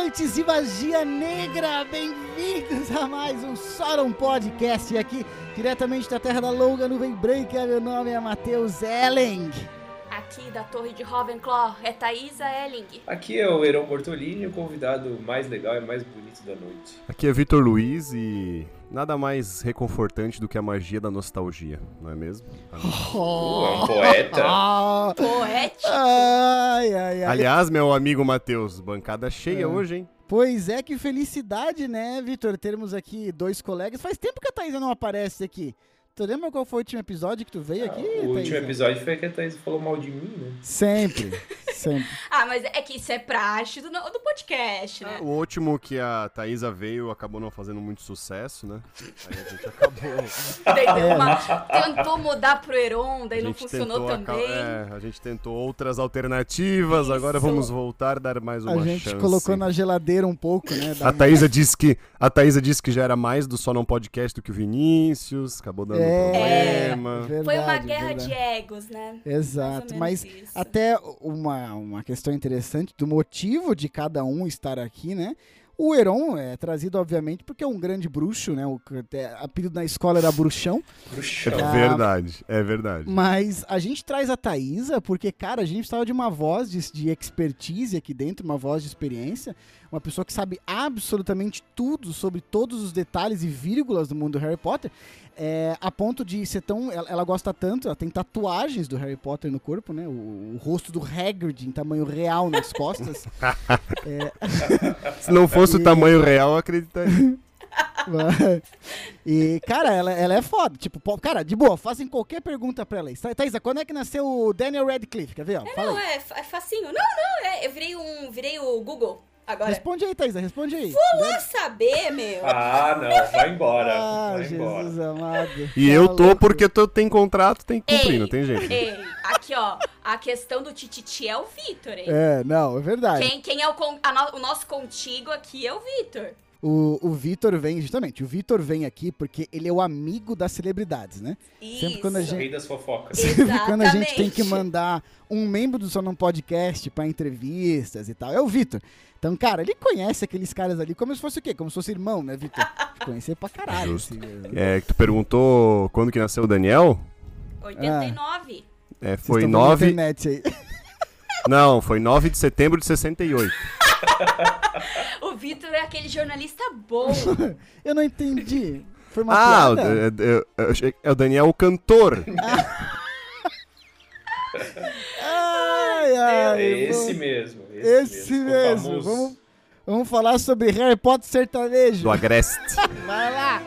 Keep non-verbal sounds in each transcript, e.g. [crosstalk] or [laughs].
amantes de magia negra! Bem-vindos a mais um Sorum Podcast aqui, diretamente da Terra da Longa Nuvem Branca. Meu nome é Matheus Elling. Aqui da Torre de Ravenclaw é Thaisa Elling. Aqui é o Heron Bortolini, o convidado mais legal e mais bonito da noite. Aqui é Vitor Luiz e nada mais reconfortante do que a magia da nostalgia, não é mesmo? Um poeta. Ah, Poético. ai, ai, ai. Aliás, meu amigo Matheus, bancada cheia É. hoje, hein? Pois é, que felicidade, né, Vitor? Termos aqui dois colegas. Faz tempo que a Thaisa não aparece aqui. Tu lembra qual foi o último episódio que tu veio aqui, o último Thaisa? episódio foi que a Thaís falou mal de mim, né? Sempre, [laughs] sempre. [laughs] Ah, mas é que isso é praxe do, do podcast, né? O último que a Thaisa veio acabou não fazendo muito sucesso, né? Aí a gente acabou. [laughs] É. uma- tentou mudar pro Heron, daí não funcionou também. é, a gente tentou outras alternativas, agora Isso. vamos voltar a dar mais uma A gente chance. colocou na geladeira um pouco, né? A Thaisa disse que a Thaisa disse que já era mais do Só Não Podcast do que o Vinícius, acabou dando É, problema. verdade, Foi uma guerra verdade. de egos, né? Exato, mas isso. até uma, uma questão interessante do motivo de cada um estar aqui, né? O Heron é trazido, obviamente, porque é um grande bruxo, né? O até apelido na escola era bruxão. Bruxão. É Ah. verdade, é verdade. Mas a gente traz a Thaisa porque, cara, a gente precisava de uma voz de, de expertise aqui dentro, uma voz de experiência, uma pessoa que sabe absolutamente tudo sobre todos os detalhes e vírgulas do mundo do Harry Potter, é, a ponto de ser tão. Ela, ela gosta tanto, ela tem tatuagens do Harry Potter no corpo, né? O, o rosto do Hagrid em tamanho real nas costas. [laughs] [laughs] Se não fosse E- o tamanho real, eu acreditaria. [laughs] e, cara, ela, ela é foda. Tipo, pô, cara, de boa, fazem qualquer pergunta pra ela. aí. Thaisa, quando é que nasceu o Daniel Radcliffe? Quer ver? Ó, fala Não, aí. é, é facinho. Não, não, é, eu virei um. Virei o Google agora. Responde aí, Thaisa, responde aí. Vou saber, meu. Ah, não, vai embora. Ah, vai embora. Jesus amado. E eu tô porque tu tem contrato, tem que cumprir, Ei, não tem jeito. Ei, aqui ó, a questão do Tititi é o Vitor, hein? É, não, é verdade. Quem, quem é o, con- no- o nosso contigo aqui é o Vitor. O, o Vitor vem, justamente, o Vitor vem aqui porque ele é o amigo das celebridades, né? Sempre quando a Isso. O rei das fofocas. Sempre quando a gente tem que mandar um membro do Só Não Podcast pra entrevistas e tal, é o Vitor. Então, cara, ele conhece aqueles caras ali como se fosse o quê? Como se fosse irmão, né, Vitor? [laughs] Conhecer pra caralho. Justo. assim, né? É, que tu perguntou quando que nasceu o Daniel? 89. É, foi tão vendo na 9. internet aí. Não, foi 9 de setembro de 68. [laughs] O Vitor é aquele jornalista bom. [laughs] Eu não entendi. Foi uma ah, piada? é, é- eu achei- é o Daniel o cantor. [laughs] Ai, ai. É esse vamos- mesmo. Esse Esse, mesmo. mesmo. Vamos, vamos falar sobre Harry Potter sertanejo. Do Agreste. Vai lá.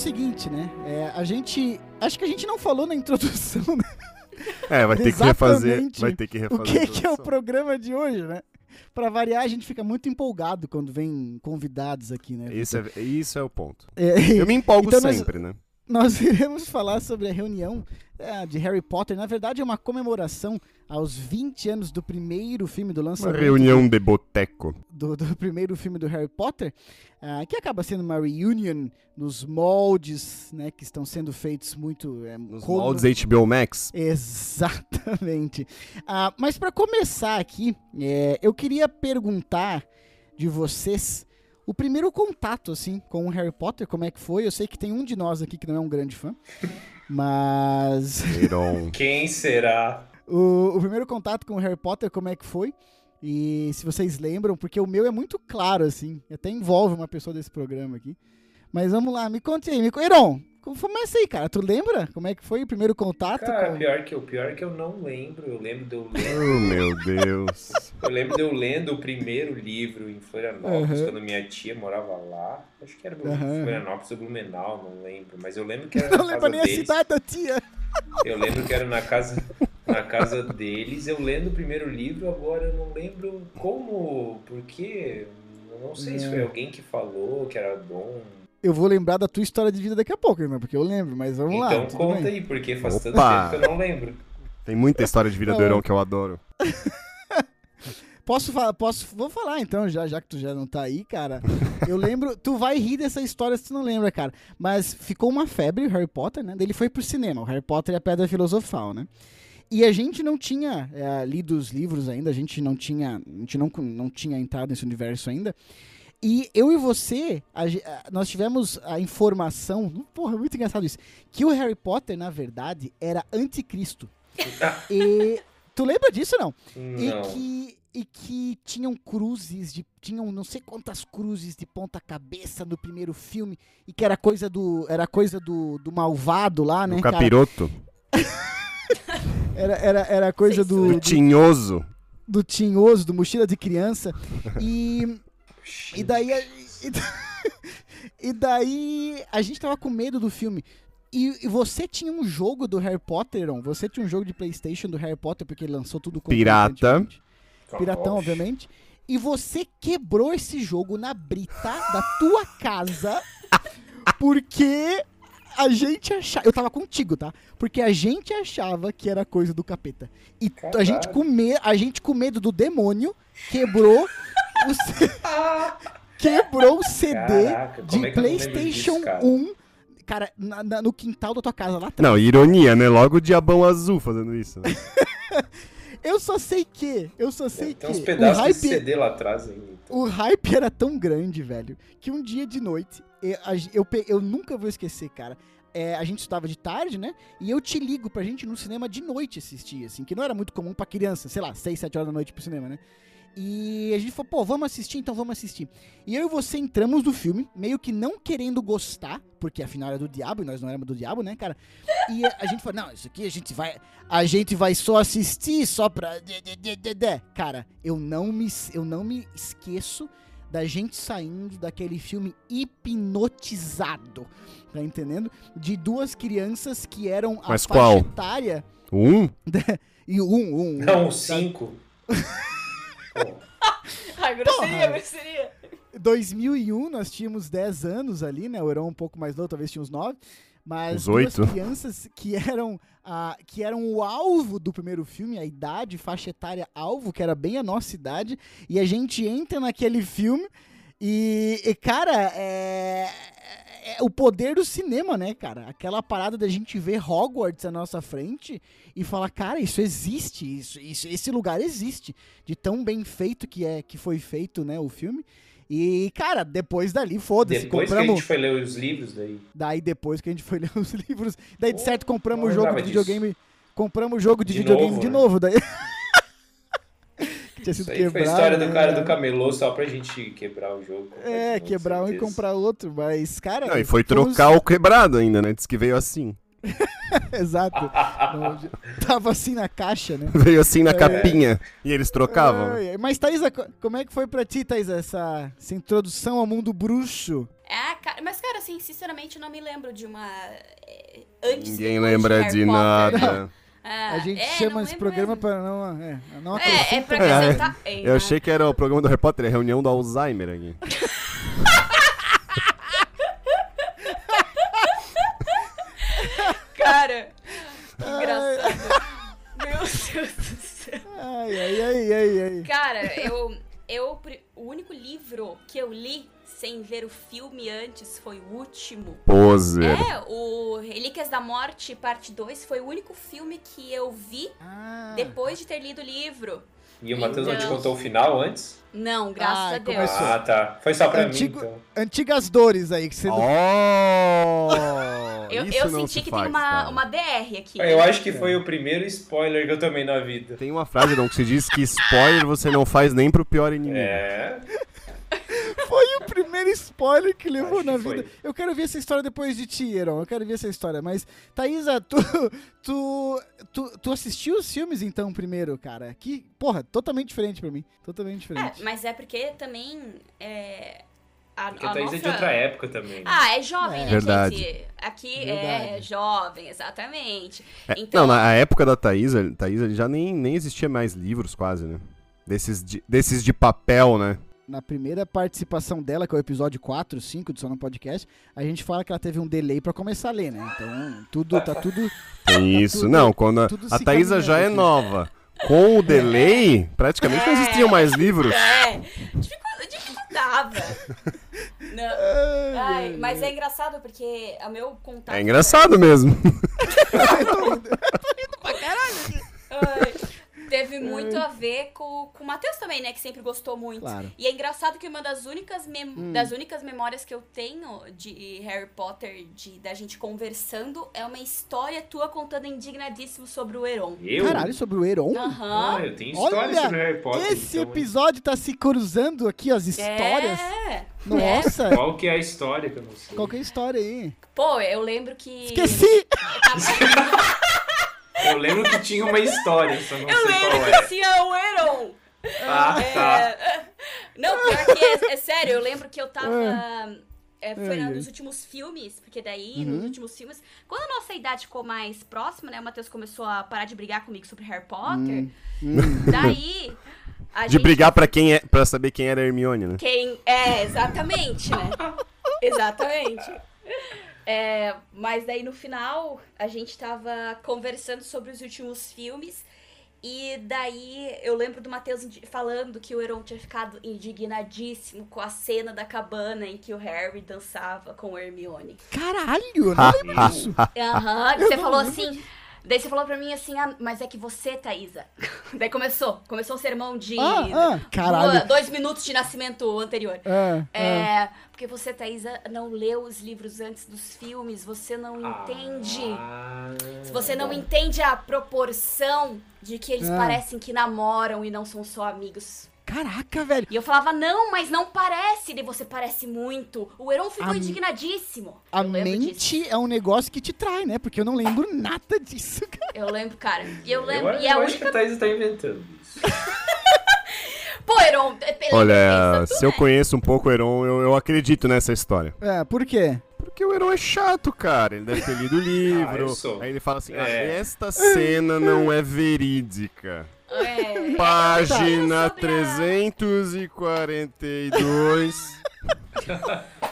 Seguinte, né? É, a gente. Acho que a gente não falou na introdução, né? [laughs] É, vai ter que refazer. Vai ter que O refazer. que, a que é o programa de hoje, né? Pra variar, a gente fica muito empolgado quando vem convidados aqui, né? Isso é, isso é o ponto. É, Eu me empolgo Então nós- sempre, né? Nós [laughs] iremos falar sobre a reunião é, de Harry Potter. Na verdade, é uma comemoração aos 20 anos do primeiro filme do Uma lançamento. reunião de boteco. do, do primeiro filme do Harry Potter, ah, que acaba sendo uma reunion nos moldes, né, que estão sendo feitos muito é, Nos como- moldes HBO Max. Exatamente. Ah, mas para começar aqui, é, eu queria perguntar de vocês o primeiro contato assim com o Harry Potter, como é que foi? Eu sei que tem um de nós aqui que não é um grande fã, mas [laughs] Heron. Quem será? o, o primeiro contato com o Harry Potter, como é que foi? E se vocês lembram, porque o meu é muito claro, assim, até envolve uma pessoa desse programa aqui. Mas vamos lá, me conte aí, me... co- Heron, Começa aí, cara. Tu lembra como é que foi o primeiro contato? Cara, com... pior que, eu, pior que eu não lembro. Eu lembro de eu [laughs] Oh, lendo. meu Deus. Eu lembro de eu lendo o primeiro livro em Florianópolis, Uhum. quando minha tia morava lá. Acho que era Uhum. Florianópolis ou Blumenau, não lembro. Mas eu lembro que [laughs] era Não na lembro casa nem a deles. cidade da tia. Eu lembro que era na casa, na casa deles. Eu lendo o primeiro livro, agora eu não lembro como, por quê. Eu não sei se É. foi alguém que falou que era bom. Eu vou lembrar da tua história de vida daqui a pouco, né? Porque eu lembro, mas vamos lá. então conta bem. aí, porque faz tanto Opa! tempo que eu não lembro. Tem muita história de vida do. Heron que eu adoro. [laughs] Posso falar, posso, vou falar então, já, já que tu já não tá aí, cara. Eu [laughs] lembro, tu vai rir dessa história se tu não lembra, cara. Mas ficou uma febre o Harry Potter, né? Ele foi pro cinema, o Harry Potter e a Pedra Filosofal, né? E a gente não tinha é, lido os livros ainda, a gente não tinha, a gente não, não tinha entrado nesse universo ainda. E eu e você, a a- nós tivemos a informação, porra, muito engraçado isso, que o Harry Potter, na verdade, era anticristo. Ah, [laughs] E tu lembra disso não? não. E que, e que tinham cruzes, de, tinham não sei quantas cruzes de ponta cabeça no primeiro filme, e que era coisa do, era coisa do, do malvado lá, né, o cara? capiroto. [laughs] Era, era, era coisa do, do, tinhoso. do tinhoso, do mochila de criança. E, e daí... a- E, [laughs] e daí a gente tava com medo do filme. E, e você tinha um jogo do Harry Potter, Ron? Você tinha um jogo de Playstation do Harry Potter, porque ele lançou tudo Pirata. concomitantemente. Piratão, obviamente. E você quebrou esse jogo na brita da tua casa [laughs] porque a gente achava. Eu tava contigo, tá? Porque a gente achava que era coisa do capeta. E a gente, com me... a gente com medo do demônio quebrou C- [laughs] quebrou o CD Caraca, de é eu PlayStation disso, cara? 1. Cara, na- na- no quintal da tua casa lá atrás. Não, ironia, né? Logo o diabão azul fazendo isso. né? [laughs] Eu só sei que. Eu só sei Tem que. uns o pedaços hype, desse CD lá atrás ainda. então. O hype era tão grande, velho, que um dia de noite, eu, eu, pe- eu nunca vou esquecer, cara. É, a gente estudava de tarde, né? E eu te ligo pra gente ir no cinema de noite assistir, assim, que não era muito comum pra criança, sei lá, 6, 7 horas da noite pro cinema, né? E a gente falou, pô, vamos assistir, então vamos assistir. E eu e você entramos no filme, meio que não querendo gostar, porque afinal era do diabo, e nós não éramos do diabo, né, cara? E a, a gente falou, não, isso aqui a gente vai. A gente vai só assistir, só pra. de- de- de- de- de." Cara, eu não me, eu não me esqueço da gente saindo daquele filme hipnotizado. Tá entendendo? De duas crianças que eram a Mas faixa qual? etária. Um? [laughs] E um, um. um. Não, cinco. [laughs] Ai, grosseria, grosseria. 2001, nós tínhamos 10 anos ali, né? O Heron um pouco mais novo, talvez tinha uns 9. Mas duas oito. crianças que eram, a, que eram o alvo do primeiro filme, a idade, faixa etária alvo, que era bem a nossa idade. E a gente entra naquele filme e, e, cara, é, é o poder do cinema, né, cara? Aquela parada da gente ver Hogwarts à nossa frente e falar, cara, isso existe, isso, isso, esse lugar existe, de tão bem feito que é que foi feito, né, o filme. E, cara, depois dali, foda-se, Depois que a compramos. gente foi ler os livros daí. Daí depois que a gente foi ler os [laughs] livros, daí de certo compramos o jogo de disso. videogame, compramos o jogo de, De videogame novo, de né? novo, daí que [laughs] tinha sido quebrado. foi a história do né, cara do camelô só pra gente quebrar o jogo. É, quebrar um e comprar outro, mas cara, Não, e foi trocar o quebrado ainda, né? Diz que veio assim. [laughs] Exato. [laughs] Não, Tava assim na caixa, né? Veio assim na É. capinha. E eles trocavam. Ai, ai. Mas, Thaisa, co- como é que foi pra ti, Thaisa, essa, essa introdução ao mundo bruxo? É, cara, mas, cara, assim, sinceramente, eu não me lembro de uma. é, Antes Ninguém lembra de Potter. nada. [laughs] Ah, a gente é, chama esse lembro programa mesmo. pra não, é, não É, é pra É. acrescentar. É, Eu achei que era o programa do Harry Potter, é a reunião do Alzheimer aqui. [laughs] Cara, que engraçado. Meu Deus do céu. Ai, ai, ai, ai, ai. Cara, eu, eu. O único livro que eu li sem ver o filme antes foi o último. Poser. É, o Relíquias da Morte, parte 2, foi o único filme que eu vi Ah, depois de ter lido o livro. E o Matheus não te Então. contou o final antes? Não, graças Ah, a Deus. começou. Ah, tá. Foi só pra Antigo- mim, então. antigas dores aí que você Oh! Eu, eu não senti se que faz, tem uma, cara. uma DR aqui. Eu acho que foi o primeiro spoiler que eu tomei na vida. Tem uma frase, Dom, que se diz que spoiler você não faz nem pro pior inimigo. É. Foi primeiro spoiler que levou Acho na que foi. vida. Eu quero ver essa história depois de ti, Heron. Eu quero ver essa história. Mas, Thaísa, tu, [laughs] tu, tu, tu assistiu os filmes então primeiro, cara? Que, porra, totalmente diferente pra mim. Totalmente É, diferente. mas é porque também. É, a, Porque a a Thaís nossa... é de outra época também. Ah, é jovem, É. né, Verdade. gente? Aqui Verdade. é jovem, exatamente. É, Então, Não, na época da Thaísa, Thaísa já nem, nem existia mais livros quase, né? Desses de, desses de papel, né? Na primeira participação dela, que é o episódio 4, 5 do Só no Podcast, a gente fala que ela teve um delay pra começar a ler, né? Então, tudo, tá tudo. Tem isso. tudo- não, quando a, a se Thaísa já é aqui. nova. Com o delay, praticamente não existiam mais livros. É, dificu- dificultava. Não. Ai, mas é engraçado porque o meu contato. É engraçado mesmo. [laughs] Ai, teve muito a ver com, com o Matheus também, né? Que sempre gostou muito. Claro. E é engraçado que uma das únicas, mem- Hum. das únicas memórias que eu tenho de Harry Potter, de, da gente conversando, é uma história tua contando indignadíssimo sobre o Heron. Eu? Caralho, sobre o Heron. Aham. Ah, eu tenho história Olha, sobre Harry Potter. Esse então, episódio tá se cruzando aqui as histórias. É. Nossa, Qual que é a história que eu não sei? qual que é a história aí? Pô, eu lembro que. Esqueci! [laughs] Eu lembro que tinha uma história, só não Eu sei lembro qual que é. tinha o Heron. Ah, tá. É, Não, pior que é, é sério, eu lembro que eu tava. é, foi Ai, na- ai. nos últimos filmes, porque daí, Uhum. nos últimos filmes, quando a nossa idade ficou mais próxima, né? O Matheus começou a parar de brigar comigo sobre Harry Potter. Hum. Daí. A De gente, brigar pra quem é, para saber quem era a Hermione, né? Quem. É, exatamente, né? exatamente. É, mas daí no final a gente tava conversando sobre os últimos filmes. E daí eu lembro do Matheus falando que o Heron tinha ficado indignadíssimo com a cena da cabana em que o Harry dançava com a Hermione. Caralho, eu não lembro disso. Aham, que você falou assim. Daí você falou pra mim assim, ah, mas é que você, Thaísa. [laughs] Daí começou. Começou um sermão de Ah, ah, caralho. dois minutos de nascimento anterior. É, é. É, porque você, Thaísa, não leu os livros antes dos filmes, você não entende. Ah, Você não entende a proporção de que eles Ah. parecem que namoram e não são só amigos. Caraca, velho. E eu falava, não, mas não parece. E você parece muito. O Heron ficou A- indignadíssimo. A eu lembro disso. mente é um negócio que te trai, né? Porque eu não lembro nada disso, [laughs] cara. Eu lembro, cara. E eu Eu, lembro. eu e a acho única. que a Thaís tá inventando isso. [laughs] Pô, Heron, pe- Olha, se eu conheço um pouco o Heron, eu, eu acredito nessa história. É, por quê? Porque o Heron é chato, cara. Ele deve ter lido o [laughs] livro. eu sou. Aí ele fala assim: ah, É. esta cena não é verídica. É, Página a- 342.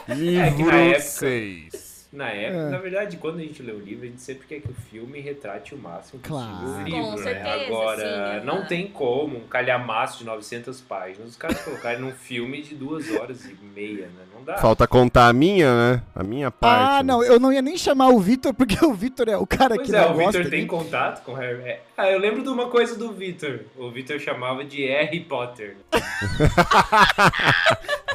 É livro na época- 6. Na época, É. na verdade, quando a gente lê o livro, a gente sempre quer que o filme retrate o máximo possível Claro. o livro, Com né? certeza, Agora, sim, não aham. tem como um calhamaço de 900 páginas os caras colocarem num filme de duas horas e meia, né? Não dá. Falta contar a minha, né? A minha parte. Ah, né? não, eu não ia nem chamar o Vitor, porque o Vitor é o cara Pois que é, não o gosta. Victor tem né? contato com Harry. é. Ah, eu lembro de uma coisa do Victor. O Victor chamava de Harry Potter. [laughs]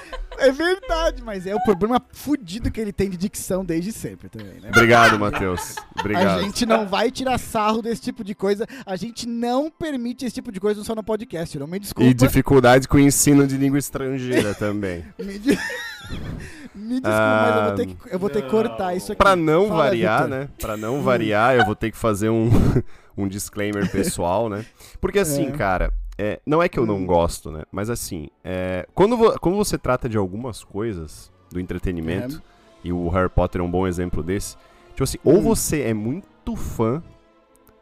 É verdade, mas é o problema fudido que ele tem de dicção desde sempre também, né? Obrigado, Matheus. A Obrigado. gente não vai tirar sarro desse tipo de coisa. A gente não permite esse tipo de coisa só no podcast. Não me desculpa. E dificuldade com o ensino de língua estrangeira [laughs] também. Me, de- [laughs] me desculpa, mas eu vou ter que, eu vou ter que não. cortar isso aqui. Pra não Fala, variar, Vitor. né? Pra não variar, eu vou ter que fazer um, [laughs] um disclaimer pessoal, né? Porque assim, É. cara, é, não é que eu não Hum. gosto, né? Mas assim, é, quando, vo- quando você trata de algumas coisas do entretenimento, e o Harry Potter é um bom exemplo desse, tipo assim, ou Hum. você é muito fã,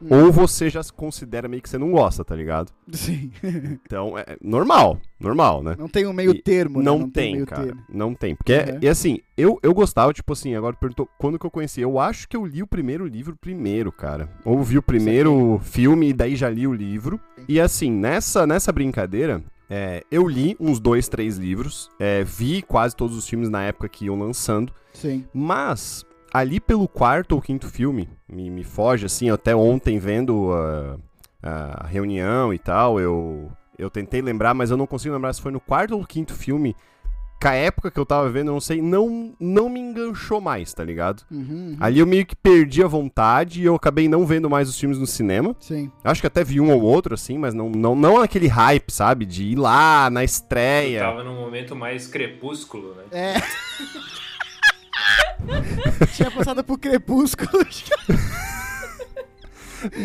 Hum. ou você já se considera meio que você não gosta, tá ligado? Sim. [laughs] Então, é é normal, normal, né? Não tem um meio termo, né? Não, tem, meio cara. termo. Não tem. Porque, Uhum. e assim, eu, eu gostava, tipo assim, agora perguntou quando que eu conheci. Eu acho que eu li o primeiro livro primeiro, cara. Ou vi o primeiro filme e daí já li o livro. E assim, nessa, nessa brincadeira, é, eu li uns dois, três livros. é, vi quase todos os filmes na época que iam lançando. Sim. Mas, ali pelo quarto ou quinto filme, me, me foge, assim, até ontem vendo a, a reunião e tal, eu, eu tentei lembrar, mas eu não consigo lembrar se foi no quarto ou quinto filme. com a época que eu tava vendo, eu não sei, não, não me enganchou mais, tá ligado? Uhum, uhum. Ali eu meio que perdi a vontade e eu acabei não vendo mais os filmes no cinema. Sim. Acho que até vi um ou outro, assim, mas não, não, não aquele hype, sabe? De ir lá na Eu estreia. tava num momento mais crepúsculo, né? É. [laughs] Tinha passado por Crepúsculo. [laughs]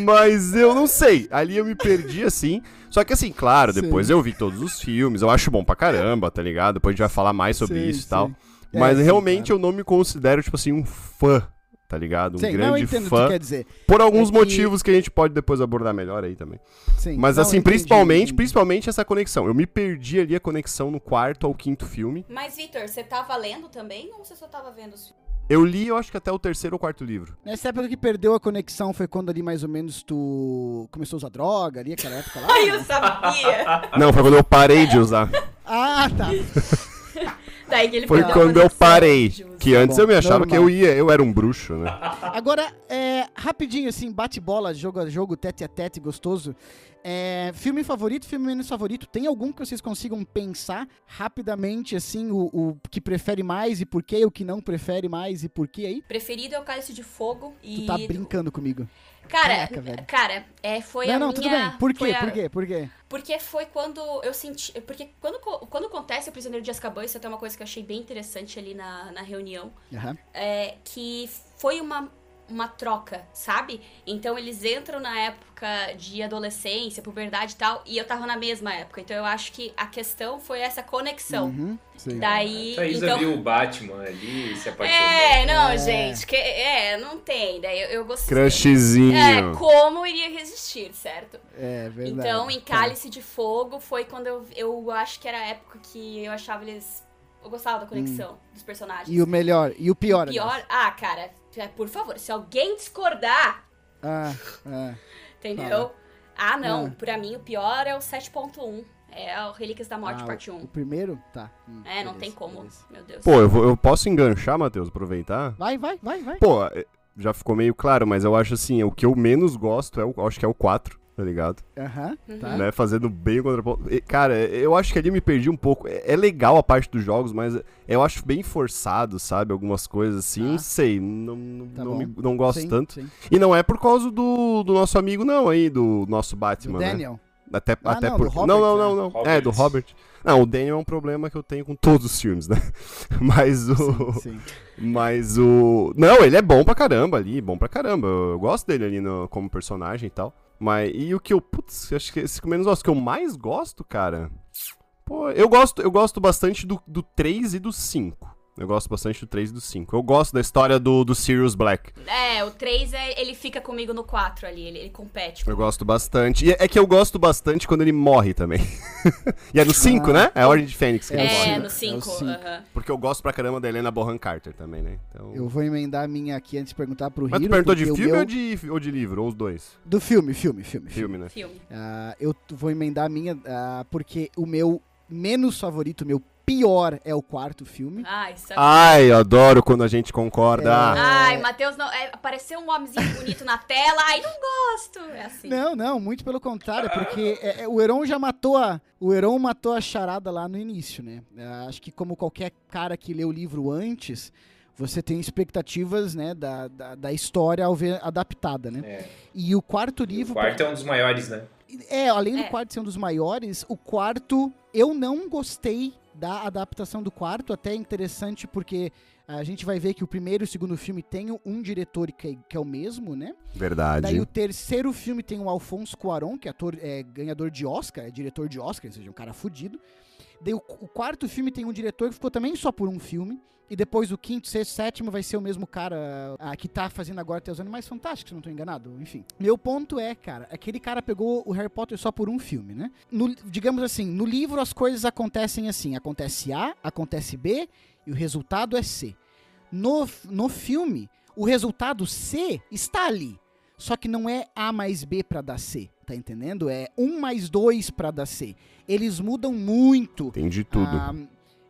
Mas eu não sei. Ali eu me perdi assim. Só que assim, claro, Sim. depois eu vi todos os filmes. Eu acho bom pra caramba, tá ligado? Depois a gente vai falar mais sobre Sim, isso e tal. sim. É, Mas sim, realmente claro. eu não me considero, tipo assim, um fã, tá ligado? Um Sim, não, eu grande entendo o que fã. tu quer dizer. Por alguns É que- motivos que a gente pode depois abordar melhor aí também. Sim. Mas Não, assim, entendi, principalmente, entendi. principalmente essa conexão. Eu me perdi ali a conexão no quarto ao quinto filme. Mas, Vitor, você tava lendo também ou você só tava vendo os filmes? Eu li, eu acho que até o terceiro ou quarto livro. Nessa época que perdeu a conexão foi quando ali mais ou menos tu começou a usar droga ali, aquela época lá? [laughs] Ai, né? eu sabia! Não, foi quando eu parei de usar. Ah, tá. Daí que ele Foi quando eu parei. Que antes Bom, eu me achava normal. que eu ia, eu era um bruxo, né? Agora, é, rapidinho, assim, bate-bola, jogo a jogo, tete a tete, gostoso. É, filme favorito, filme menos favorito, tem algum que vocês consigam pensar rapidamente, assim, o, o que prefere mais e por quê, o que não prefere mais e por quê aí? Preferido é o Cálice de Fogo e... Tu tá brincando comigo. Cara, Caraca, velho. cara, é, foi não, a não, minha... tudo bem. Por quê? a- Por quê? Por quê? Porque foi quando eu senti. Porque quando, quando acontece o Prisioneiro de Azkaban, isso é até uma coisa que eu achei bem interessante ali na, na reunião. Aham. É que foi uma, uma troca, sabe? Então eles entram na época de adolescência, puberdade e tal, e eu tava na mesma época. Então eu acho que a questão foi essa conexão. Uhum, sim. Daí. A Thaisa então... viu o Batman ali e se apaixonou. É, não, É. gente, que, é, não tem. Daí eu, eu gostei. Crushzinho. É, como iria resistir, certo? É, verdade. Então, em Tá. Cálice de Fogo foi quando eu, eu acho que era a época que eu achava eles. Eu gostava da conexão dos personagens. Hum. E o melhor, e o pior, O pior. aliás. Ah, cara, é, por favor, se alguém discordar, Ah, ah. entendeu? Ah, não. Ah. Pra mim, o pior é o 7.1. É o Relíquias da Morte, Ah, parte o, 1. o primeiro? Tá. Hum, É, não beleza, tem como. beleza. Meu Deus. Pô, eu, vou- eu posso enganchar, Matheus, aproveitar? Vai, vai, vai, vai. Pô, é, já ficou meio claro, mas eu acho assim, o que eu menos gosto é o, acho que é o 4, tá ligado? Aham, Uhum. tá. Né, fazendo bem o contraponto. E, Cara, eu acho que ali eu me perdi um pouco. É, é legal a parte dos jogos, mas eu acho bem forçado, sabe? Algumas coisas assim, Tá. não sei, não, não, Tá não, me- não gosto Sim, tanto. sim. E não é por causa do, do nosso amigo, não, aí, do nosso Do Batman, né? Daniel. Até, Ah, até não, por... do Robert, não, não, né? não, não. Robert. É, do Robert. Não, o Daniel é um problema que eu tenho com todos os filmes, né? [laughs] Mas o. Sim, sim. Mas o. Não, ele é bom pra caramba ali, bom pra caramba. Eu, eu gosto dele ali no- como personagem e tal. Mas. E o que eu. Putz, acho que esse que menos gosto. Que eu mais gosto, cara. Pô, eu gosto, eu gosto bastante do, do 3 e do 5. Eu gosto bastante do 3 e do 5. Eu gosto da história do, do Sirius Black. É, o 3 é, ele fica comigo no 4 ali, ele, ele compete. Eu gosto bastante. E é que eu gosto bastante quando ele morre também. [laughs] e é no 5, Ah. né? É a Ordem de Fênix que É ele É, morre. cinco. no 5. cinco. aham. Porque eu gosto pra caramba da Helena Bonham Carter também, né? Então... Eu vou emendar a minha aqui antes de perguntar pro Mas Hiro. tu perguntou de filme meu- ou, de, ou de livro? Ou os dois? Do filme, filme, filme. filme. Filme, né? Filme. Ah, eu vou emendar a minha, ah, porque o meu menos favorito, o meu pior é o quarto filme. Ai, sabe? Ai, eu adoro quando a gente concorda. É. Ai, Matheus, não. É, apareceu um homenzinho bonito na tela. Ai, não gosto. É assim. Não, não, muito pelo contrário, porque é, é, o Heron já matou a. O Heron matou a charada lá no início, né? Ah, acho que como qualquer cara que lê o livro antes, você tem expectativas, né, da, da, da história ao ver adaptada, né? É. E o quarto O livro. quarto é um dos maiores, né? É, além do É. quarto ser um dos maiores, o quarto eu não gostei da adaptação do quarto, até é interessante porque a gente vai ver que o primeiro e o segundo filme tem um diretor que, que é o mesmo, né? Verdade. Daí o terceiro filme tem o Alfonso Cuarón, que é ator, é ganhador de Oscar, é diretor de Oscar, ou seja, um cara fudido. Daí o, o quarto filme tem um diretor que ficou também só por um filme. E depois o quinto, sexto, sétimo vai ser o mesmo cara ah, que tá fazendo agora até os Animais Fantásticos, se não tô enganado. Enfim. Meu ponto é, cara, aquele cara pegou o Harry Potter só por um filme, né? No- digamos assim, no livro as coisas acontecem assim: acontece A, acontece B e o resultado é C. No, no filme, o resultado C está ali. Só que não é A mais B pra dar C, tá entendendo? É 1 mais 2 pra dar C. Eles mudam muito. Entendi tudo. ah,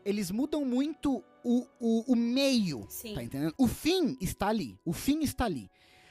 eles mudam muito o, o, o meio, Sim. tá entendendo? O fim está ali. O fim está ali.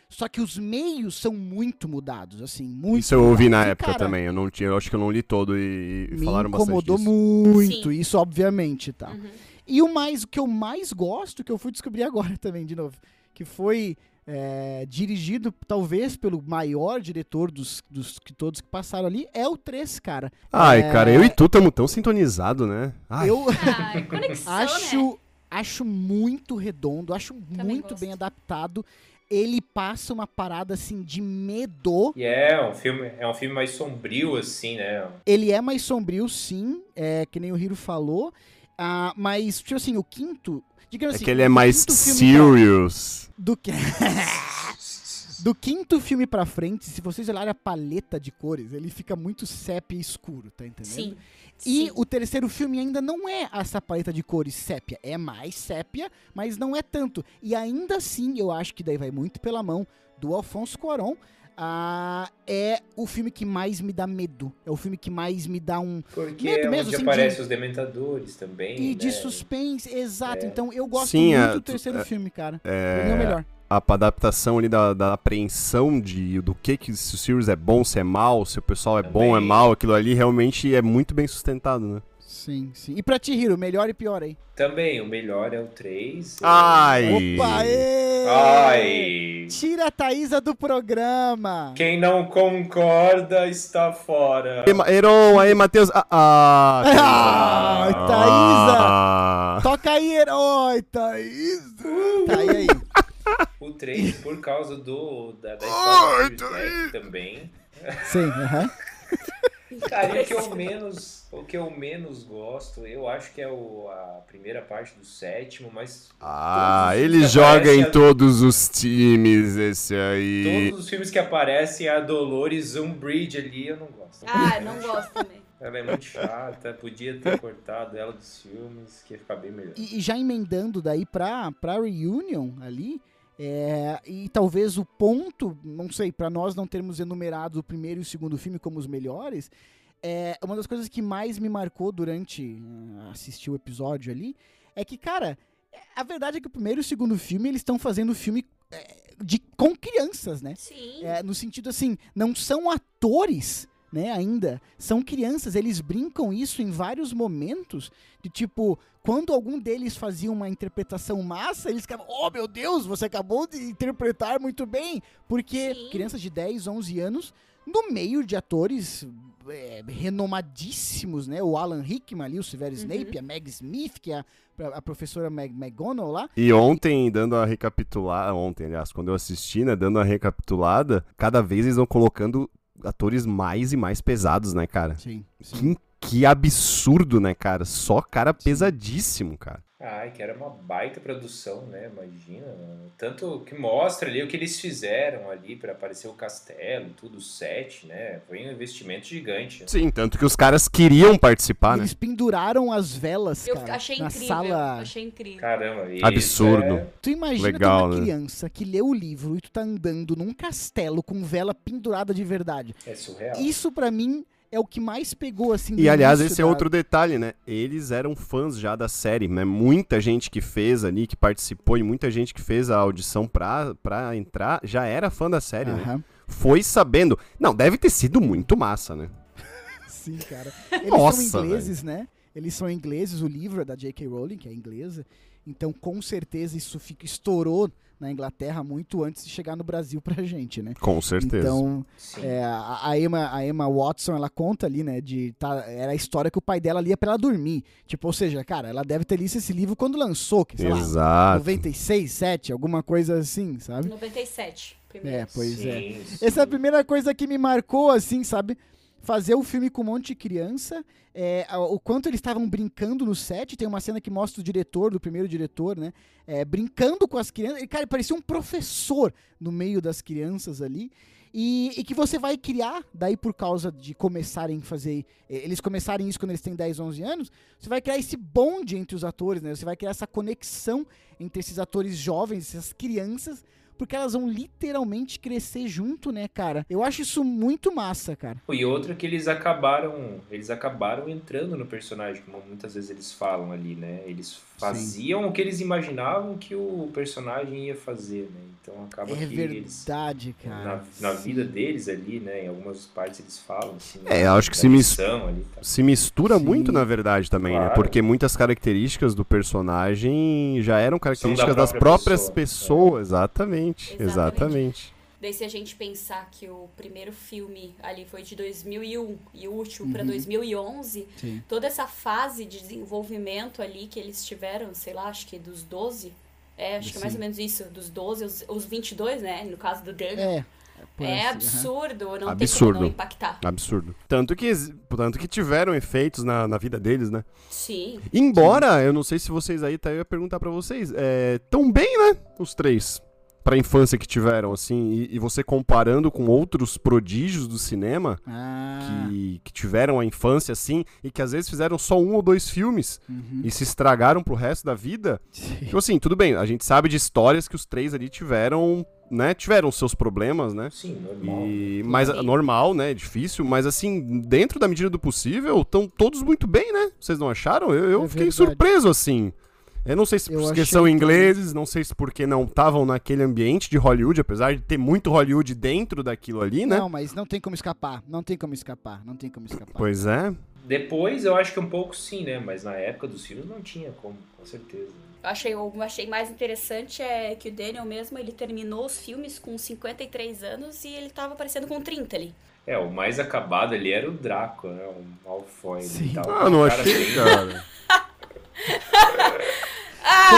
Só que os meios são muito mudados, assim, muito. Isso eu ouvi na mudados. E, época cara, também. Eu não tinha, eu acho que eu não li todo e, e Me falaram bastante incomodou disso. muito, Sim. isso obviamente, tá? Uhum. E o mais, o que eu mais gosto, que eu fui descobrir agora [laughs] também, de novo, que foi é, dirigido talvez pelo maior diretor dos, dos que todos que passaram ali, é o 3, cara. Ai, É, cara, eu e tu estamos tão sintonizados, né? Ai, Eu Ah, conexão, [laughs] né? Acho, muito redondo, acho muito gosto. bem adaptado. Ele passa uma parada assim de medo. E é um filme, é um filme mais sombrio, assim, né? Ele é mais sombrio, sim, é, que nem o Hiro falou. Ah, mas, tipo assim, o quinto. Digamos é assim, que ele é mais serious. Do que. [laughs] Do quinto filme pra frente, se vocês olharem a paleta de cores, ele fica muito sépia e escuro, tá entendendo? Sim. E Sim. o terceiro filme ainda não é essa paleta de cores sépia. É mais sépia, mas não é tanto. E ainda assim, eu acho que daí vai muito pela mão do Alfonso Cuarón. Ah, é o filme que mais me dá medo. É o filme que mais me dá um. Porque Medo é mesmo, onde assim, aparecem de- os dementadores também. E de né? suspense, exato. Então eu gosto Sim, muito é, do terceiro é- filme, cara. É, é o melhor. A adaptação ali da, da apreensão de do que que se o Sirius é bom, se é mal, se o pessoal é bom, é Também. mal, aquilo ali realmente é muito bem sustentado, né? Sim, sim. E pra ti, Hiro, melhor e pior aí? Também, o melhor é o 3. Ai! Opa, ê! Ai! Tira a Thaísa do programa! Quem não concorda está fora. Aí, Heron, aí, Matheus. Ah, ah, [laughs] Ah, Thaísa. Thaísa. Ah. Toca aí, herói, Thaísa! Tá, e aí? O 3, por causa do da, da história do Black também. Sim, aham. Cara, e o que eu menos, o que eu menos gosto, eu acho que é o, a primeira parte do sétimo, mas Ah, ele joga em a- todos os times, esse aí. todos os filmes que aparecem a Dolores Umbridge ali, eu não gosto. Ah, não gosto também. Ela é muito chata, podia ter cortado ela dos filmes, que ia ficar bem melhor. E, e já emendando daí pra, pra Reunion ali, é, e talvez o ponto, não sei, pra nós não termos enumerado o primeiro e o segundo filme como os melhores, é uma das coisas que mais me marcou durante ah, assistir o episódio ali, é que, cara, a verdade é que o primeiro e o segundo filme, eles estão fazendo filme é, de, com crianças, né? Sim. É, no sentido assim, não são atores, né, ainda. São crianças, eles brincam isso em vários momentos. De tipo, quando algum deles fazia uma interpretação massa, eles ficavam, oh meu Deus, você acabou de interpretar muito bem. Porque Sim. crianças de 10, 11 anos, no meio de atores é, renomadíssimos, né? O Alan Rickman ali, o Severo Snape, a Meg Smith, que é a, a professora Meg McGonagall lá. E ontem, dando a recapitulada, ontem, aliás, quando eu assisti, né, dando a recapitulada, cada vez eles vão colocando atores mais e mais pesados, né, cara? Sim, Que, que absurdo, né, cara? Só cara pesadíssimo, cara. Ai, que era uma baita produção, né? Imagina. Tanto que mostra ali o que eles fizeram ali pra aparecer o castelo, tudo, o set, né? Foi um investimento gigante. Sim, tanto que os caras queriam participar, né? Eles penduraram as velas, Eu cara, achei na incrível. sala. Achei incrível. Caramba, isso Absurdo. é- Tu imagina Legal, tu uma né? criança que lê o livro e tu tá andando num castelo com vela pendurada de verdade. É, surreal. Isso pra mim é o que mais pegou assim. E aliás, esse é da- outro detalhe, né? Eles eram fãs já da série, né? Muita gente que fez ali, que participou e muita gente que fez a audição pra, pra entrar, já era fã da série, né? Aham. Foi sabendo. Não, deve ter sido muito massa, né? [laughs] Sim, cara. Eles Nossa, são ingleses, né? Eles são ingleses, o livro é da J.K. Rowling, que é inglesa. Então, com certeza, isso fica, estourou na Inglaterra muito antes de chegar no Brasil pra gente, né? Com certeza. Então. É, a, a Emma, a Emma Watson, ela conta ali, né, de tá, era a história que o pai dela lia pra ela dormir. Tipo, ou seja, cara, ela deve ter lido esse livro quando lançou, que sei lá, Exato. 96, 7, alguma coisa assim, sabe? 97. Primeiro. É, pois é. Sim, sim. Essa é a primeira coisa que me marcou, assim, sabe? Fazer o filme com um monte de criança, é, o quanto eles estavam brincando no set. Tem uma cena que mostra o diretor, do primeiro diretor, né? é, brincando com as crianças. E, cara, parecia um professor no meio das crianças ali. E, e que você vai criar, daí por causa de começarem a fazer. Eles começarem isso quando eles têm 10, 11 anos. Você vai criar esse bonde entre os atores, né? Você vai criar essa conexão entre esses atores jovens, essas crianças porque elas vão literalmente crescer junto, né, cara? Eu acho isso muito massa, cara. E outra que eles acabaram, eles acabaram entrando no personagem, como muitas vezes eles falam ali, né? Eles faziam o que eles imaginavam que o personagem ia fazer, né? Então acaba É que eles, verdade, cara. na, na vida deles ali, né, em algumas partes eles falam assim. É, da- acho que da se mis- ali, tá? Se mistura Sim. muito, na verdade, também, né? Claro. Porque muitas características do personagem já eram características das própria próprias pessoa, pessoas. Exatamente, Exatamente. exatamente. Daí se a gente pensar que o primeiro filme ali foi de 2001 e o último pra Uhum. 2011, Sim. toda essa fase de desenvolvimento ali que eles tiveram, sei lá, acho que dos 12, é, acho que é mais Sim. ou menos isso, dos 12 aos, aos 22, né, no caso do Daniel. É. É absurdo, não tem como Absurdo. não impactar. Absurdo. Tanto que, tanto que tiveram efeitos na, na vida deles, né? Sim, Embora, eu não sei se vocês aí, tá, eu ia perguntar pra vocês, é, tão bem, né? Os três. Pra infância que tiveram, assim, e, e você comparando com outros prodígios do cinema Ah, que, que tiveram a infância, assim, e que às vezes fizeram só um ou dois filmes uhum. e se estragaram pro resto da vida. Sim. Tipo assim, tudo bem, a gente sabe de histórias que os três ali tiveram, né? Tiveram seus problemas, né? Sim, normal. E, mas Sim. normal, né? Difícil, mas assim, dentro da medida do possível, estão todos muito bem, né? Vocês não acharam? Eu, eu É fiquei verdade. surpreso, assim. Eu não sei se porque achei são ingleses, não sei se porque não estavam naquele ambiente de Hollywood, apesar de ter muito Hollywood dentro daquilo ali, né? Não, mas não tem como escapar. Não tem como escapar. Não tem como escapar. Pois é. Depois eu acho que um pouco sim, né? Mas na época dos filmes não tinha como, com certeza. eu achei, o que eu achei mais interessante é que o Daniel mesmo, ele terminou os filmes com 53 anos e ele tava aparecendo com 30 ali. É, o mais acabado ali era o Draco, né? O Malfoy. ele Sim. tava Ah, com não a cara [laughs]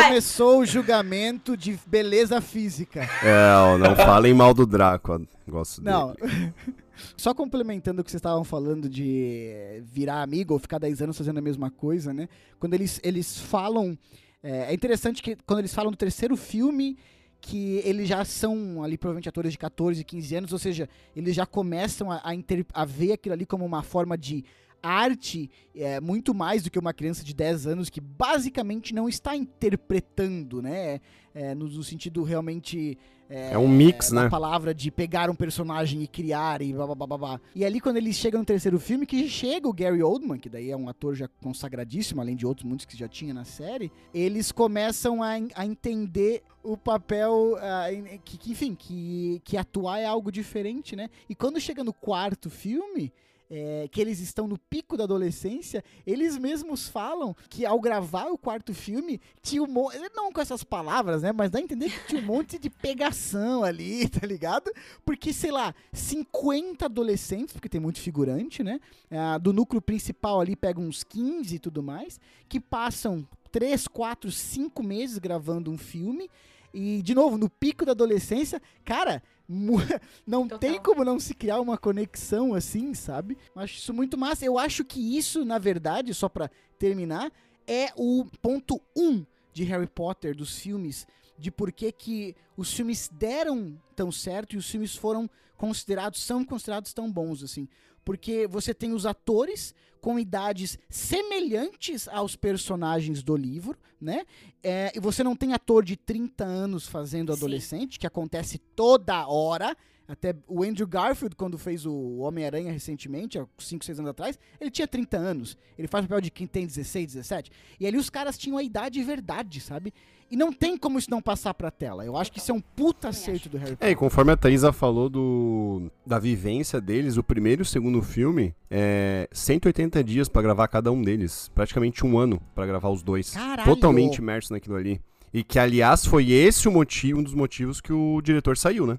Começou o julgamento de beleza física. É, ó, não falem mal do Draco, gosto dele. Não. [laughs] Só complementando o que vocês estavam falando de virar amigo ou ficar 10 anos fazendo a mesma coisa, né? Quando eles, eles falam. É, é interessante que quando eles falam do terceiro filme, que eles já são ali provavelmente atores de 14, 15 anos, ou seja, eles já começam a, a, inter- a ver aquilo ali como uma forma de arte é, muito mais do que uma criança de 10 anos que basicamente não está interpretando, né? É, no, no sentido realmente É um mix, da né? palavra de pegar um personagem e criar e blá, blá, blá, blá, blá. E ali quando eles chegam no terceiro filme, que chega o Gary Oldman, que daí é um ator já consagradíssimo, além de outros muitos que já tinha na série, eles começam a, a entender o papel, em- que, que, enfim, que, que atuar é algo diferente, né? E quando chega no quarto filme, é, que eles estão no pico da adolescência, eles mesmos falam que ao gravar o quarto filme, tinha um monte, não com essas palavras, né, mas dá a entender que tinha um monte de pegação ali, [laughs] tá ligado? Porque, sei lá, 50 adolescentes, porque tem muito figurante, né, ah, do núcleo principal ali pega uns 15 e tudo mais, que passam 3, 4, 5 meses gravando um filme, e, de novo, no pico da adolescência, cara, [laughs] não Total. tem como não se criar uma conexão assim, sabe? Eu acho isso muito massa. Eu acho que isso, na verdade, só pra terminar, é o ponto um de Harry Potter, dos filmes, de por que que os filmes deram tão certo e os filmes foram considerados, são considerados tão bons, assim. Porque você tem os atores com idades semelhantes aos personagens do livro, né? É, e você não tem ator de 30 anos fazendo Sim. adolescente, que acontece toda hora. Até o Andrew Garfield, quando fez o Homem-Aranha recentemente, há 5, 6 anos atrás, ele tinha 30 anos. Ele faz o papel de quem tem 16, 17. E ali os caras tinham a idade verdade, sabe? E não tem como isso não passar pra tela. Eu acho que isso é um puta acerto do Harry É, e Potter. conforme a Thaisa falou do, da vivência deles, o primeiro e o segundo filme, é 180 dias pra gravar cada um deles. Praticamente um ano pra gravar os dois. Caralho! Totalmente imerso naquilo ali. E que, aliás, foi esse o motivo, um dos motivos que o diretor saiu, né?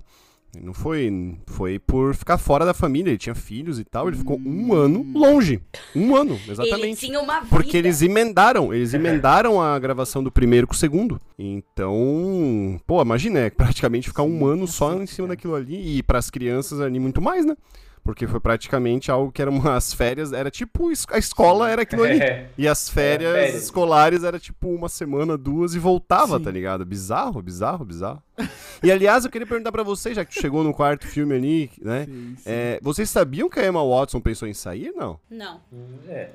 Ele Não foi, foi por ficar fora da família, ele tinha filhos e tal, ele ficou um ano longe. Um ano, Ele exatamente. tinha uma vida. Porque eles emendaram, eles emendaram a gravação do primeiro com o segundo. Então, pô, imagina, é praticamente ficar um ano só em cima daquilo ali. E pras crianças ali muito mais, né? Porque foi praticamente algo que era umas [laughs] férias, era tipo, a escola era aquilo ali. [laughs] É, E as férias, férias. escolares era tipo uma semana, duas e voltava, Sim. tá ligado? Bizarro, bizarro, bizarro. [laughs] e aliás, eu queria perguntar pra vocês, já que tu chegou no quarto filme ali, né? Sim, sim. É, vocês sabiam que a Emma Watson pensou em sair? Não. Não. é,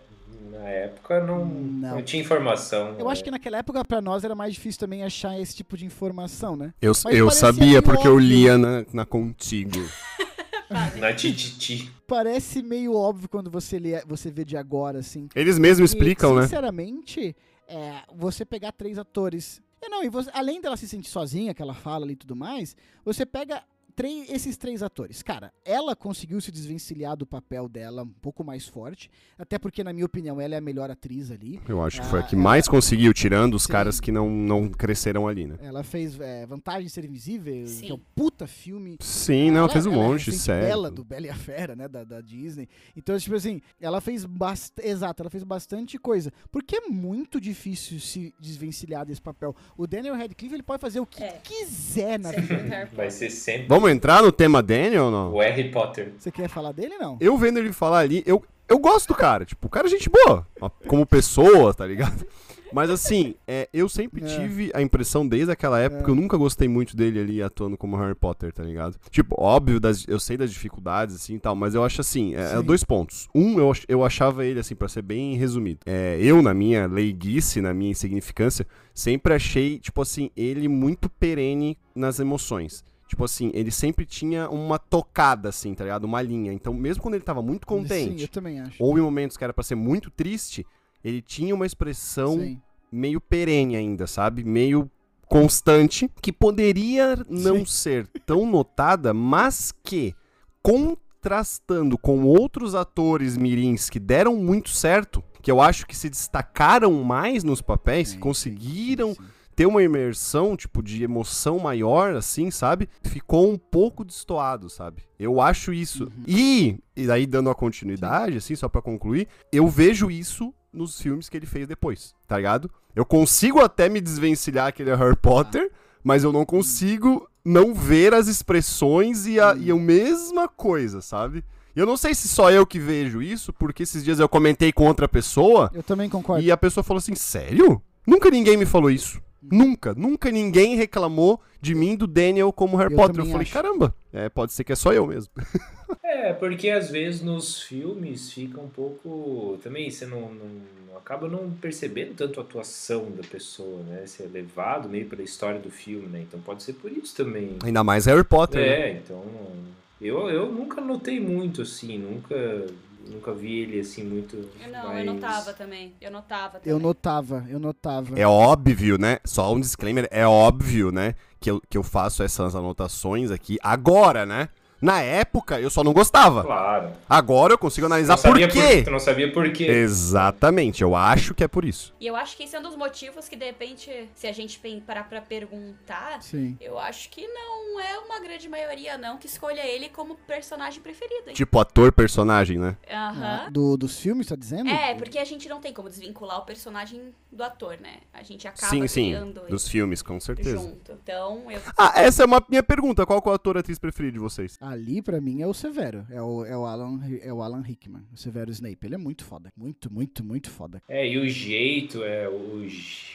na época não, Não. não. tinha informação. Eu né? acho que naquela época, pra nós, era mais difícil também achar esse tipo de informação, né? Eu, Mas eu sabia porque eu lia na, na Contigo. Na Tititi. Parece meio óbvio quando você, lê, você vê de agora, assim. Eles mesmos explicam, né? Sinceramente, é, você pegar três atores É, não, e você, além dela se sentir sozinha, que ela fala ali e tudo mais, você pega três, esses três atores. Cara, ela conseguiu se desvencilhar do papel dela um pouco mais forte, até porque, na minha opinião, ela é a melhor atriz ali. Eu acho que foi a Ah, que ela- mais conseguiu, tirando os Sim. caras que não, não cresceram ali, né? Ela fez é, Vantagem de Ser Invisível, Sim. que é um puta filme. Sim, não, Ela- fez um ela é monte, recente sério. Bela, do Bela e a Fera, né, da, da Disney. Então, tipo assim, ela fez bastante, exato, ela fez bastante coisa. Porque é muito difícil se desvencilhar desse papel. O Daniel Radcliffe, ele pode fazer o que É. quiser na vida. Vai ser sempre Vamos entrar no tema Daniel ou não? o Harry Potter. Você quer falar dele, não? Eu vendo ele falar ali, eu, eu gosto do cara. Tipo, o cara é gente boa. Como pessoa, tá ligado? Mas assim, é, eu sempre É. tive a impressão desde aquela época, eu nunca gostei muito dele ali atuando como Harry Potter, tá ligado? Tipo, óbvio, das- eu sei das dificuldades, assim e tal, mas eu acho assim, é, é dois pontos. Um, eu, eu achava ele, assim, pra ser bem resumido. É, eu, na minha leiguice, na minha insignificância, sempre achei, tipo assim, ele muito perene nas emoções. Tipo assim, ele sempre tinha uma tocada, assim, tá ligado? Uma linha. Então, mesmo quando ele tava muito Sim, contente, eu também acho. ou em momentos que era pra ser muito triste, ele tinha uma expressão Sim. meio perene ainda, sabe? Meio constante, que poderia não Sim. ser tão notada, mas que, contrastando com outros atores mirins que deram muito certo, que eu acho que se destacaram mais nos papéis, Sim, conseguiram sim, sim, sim. Ter uma imersão, tipo, de emoção maior, assim, sabe? Ficou um pouco destoado, sabe? Eu acho isso. Uhum. E, e daí dando a continuidade, assim, só pra concluir, eu vejo isso nos filmes que ele fez depois, tá ligado? Eu consigo até me desvencilhar que ele é Harry Potter, mas eu não consigo não ver as expressões e a, e a mesma coisa, sabe? Eu não sei se só eu que vejo isso, porque esses dias eu comentei com outra pessoa Eu também concordo. e a pessoa falou assim: Sério? Nunca ninguém me falou isso. Nunca, nunca ninguém reclamou de mim do Daniel como Harry Eu Potter. Eu falei, acho. caramba, é, pode ser que é só eu mesmo. [laughs] É, porque às vezes nos filmes fica um pouco. Também você não, não- acaba não percebendo tanto a atuação da pessoa, né? Você é levado meio pela história do filme, né? Então pode ser por isso também. Ainda mais Harry Potter. né? É, então. Eu, eu nunca notei muito, assim, nunca, nunca vi ele assim muito. Eu Não, mais... eu notava também. Eu notava também. Eu notava, eu notava. É óbvio, né? Só um disclaimer, é óbvio, né? Que eu, que eu faço essas anotações aqui agora, né? Na época, eu só não gostava. Claro. Agora eu consigo analisar por quê. tu não sabia por quê. Exatamente, eu acho que é por isso. E eu acho que esse é um dos motivos que, de repente, se a gente parar pra perguntar, Sim. eu acho que não é uma grande maioria, não, que escolha ele como personagem preferido, hein? Tipo ator, personagem, né? Aham. Do, dos filmes, tá dizendo? É, porque a gente não tem como desvincular o personagem do ator, né? A gente acaba sim, sim. Dos filmes, com certeza. junto. Então, eu... Ah, essa é uma minha pergunta. Qual que é o ator atriz preferido de vocês? Ali, pra mim, é o Severo. É o, é o, Alan, é o Alan Rickman. O Severo Snape. Ele é muito foda. Muito, muito, muito foda. É, e o jeito, é, o,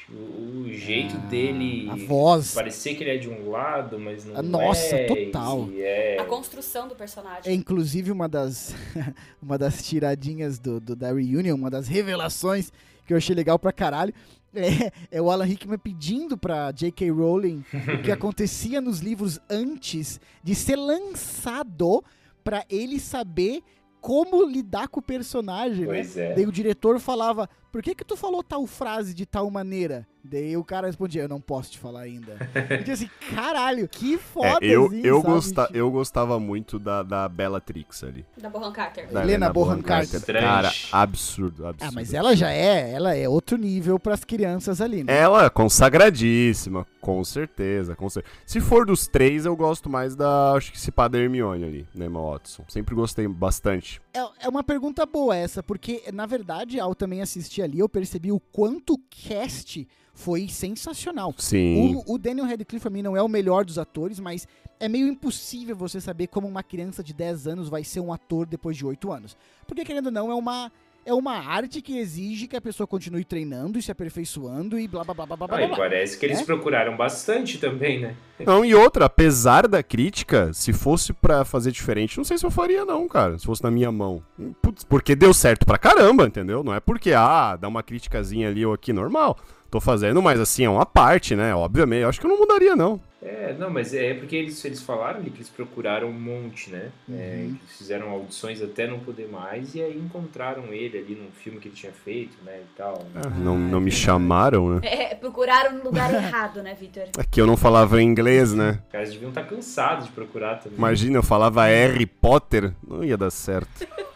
o, o jeito Ah, dele. A voz. Parecer que ele é de um lado, mas não nossa, é. total. e é- A construção do personagem. É inclusive uma das, [laughs] uma das tiradinhas do, do, da Reunion, uma das revelações que eu achei legal pra caralho. É, [laughs] é o Alan Rickman pedindo pra J.K. Rowling o que [laughs] acontecia nos livros antes de ser lançado pra ele saber como lidar com o personagem, né? Pois é. Daí o diretor falava, por que que tu falou tal frase de tal maneira? Daí o cara respondia, eu não posso te falar ainda. [laughs] Eu tinha assim, caralho, que foda, É, eu, assim, eu, sabe? gosta, eu gostava muito da, da Bellatrix ali. Da Bohan Carter. Da Helena Bonham Carter. Cara, absurdo, absurdo. Ah, mas ela já é, ela é outro nível pras crianças ali, né? Ela, consagradíssima, com certeza, com certeza. Se for dos três, eu gosto mais da, acho que se pá da Hermione ali, né, Emma Watson. Sempre gostei bastante. É, é uma pergunta boa essa, porque, na verdade, ao também assistir ali, eu percebi o quanto o cast foi sensacional. Sim. O, o Daniel Radcliffe, pra mim, não é o melhor dos atores, mas é meio impossível você saber como uma criança de 10 anos vai ser um ator depois de 8 anos. Porque, querendo ou não, é uma, é uma arte que exige que a pessoa continue treinando e se aperfeiçoando e blá blá blá blá blá blá. Ah, e blá. parece que eles É? procuraram bastante também, né? Não, e outra, apesar da crítica, se fosse pra fazer diferente, não sei se eu faria não, cara, se fosse na minha mão. Putz, porque deu certo pra caramba, entendeu? Não é porque, ah, dá uma criticazinha ali ou aqui, normal. Tô fazendo, mas assim, é uma parte, né? Obviamente, eu acho que eu não mudaria, não. É, não, mas é porque eles, eles falaram ali que eles procuraram um monte, né? É, Uhum. que eles fizeram audições até não poder mais e aí encontraram ele ali num filme que ele tinha feito, né? E tal. Ah, não, não me verdade. chamaram, né? É, procuraram no lugar errado, né, Vitor? É que eu não falava inglês, né? Os caras deviam estar cansados de procurar também. Imagina, eu falava Harry Potter, não ia dar certo. [laughs]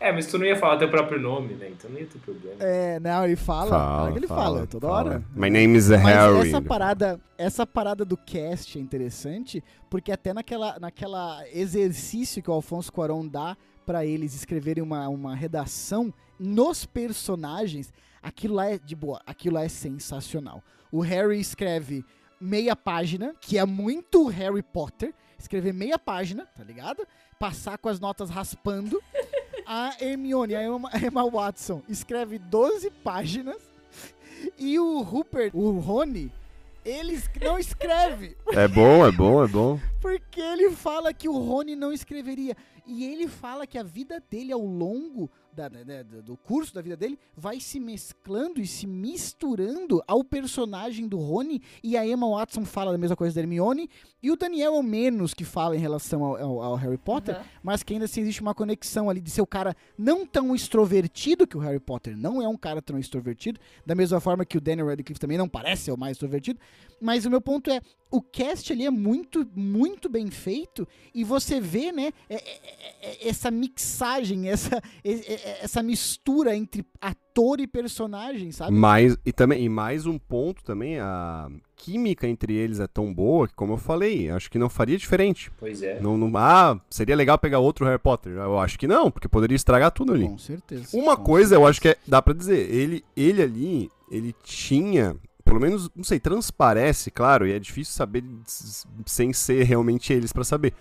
É, mas tu não ia falar teu próprio nome, né? Então não ia ter problema. É, não, ele fala. Que ele fala, toda hora. My name is Mas Harry. essa parada, essa parada do cast é interessante, porque até naquela, naquela exercício que o Alfonso Cuarón dá pra eles escreverem uma, uma redação nos personagens, aquilo lá é de boa, aquilo lá é sensacional. O Harry escreve meia página, que é muito Harry Potter, escrever meia página, tá ligado? Passar com as notas raspando. A Hermione, a Emma, Emma Watson, escreve 12 páginas. E o Rupert, o Rony, ele não escreve. [laughs] É bom, é bom, é bom. Porque ele fala que o Rony não escreveria. E ele fala que a vida dele ao longo da- da- da- do curso da vida dele vai se mesclando e se misturando ao personagem do Rony. E a Emma Watson fala da mesma coisa da Hermione. E o Daniel é o menos que fala em relação ao, ao- ao Harry Potter. Aham. Mas que ainda assim existe uma conexão ali de ser o cara não tão extrovertido que o Harry Potter não é um cara tão extrovertido, da mesma forma que o Daniel Radcliffe também não parece ser o mais extrovertido. Mas o meu ponto é, o cast ali é muito, muito bem feito e você vê, né, é- é- é- essa mixagem, essa, essa mistura entre ator e personagem, sabe? Mas, e, também, e mais um ponto também, a química entre eles é tão boa que, como eu falei, acho que não faria diferente. Pois é. Não, não- ah, seria legal pegar outro Harry Potter. Eu acho que não, porque poderia estragar tudo ali. Com certeza. Uma Com coisa eu certeza. acho que é, dá pra dizer, ele, ele ali, ele tinha, pelo menos, não sei, transparece, claro, e é difícil saber sem ser realmente eles pra saber.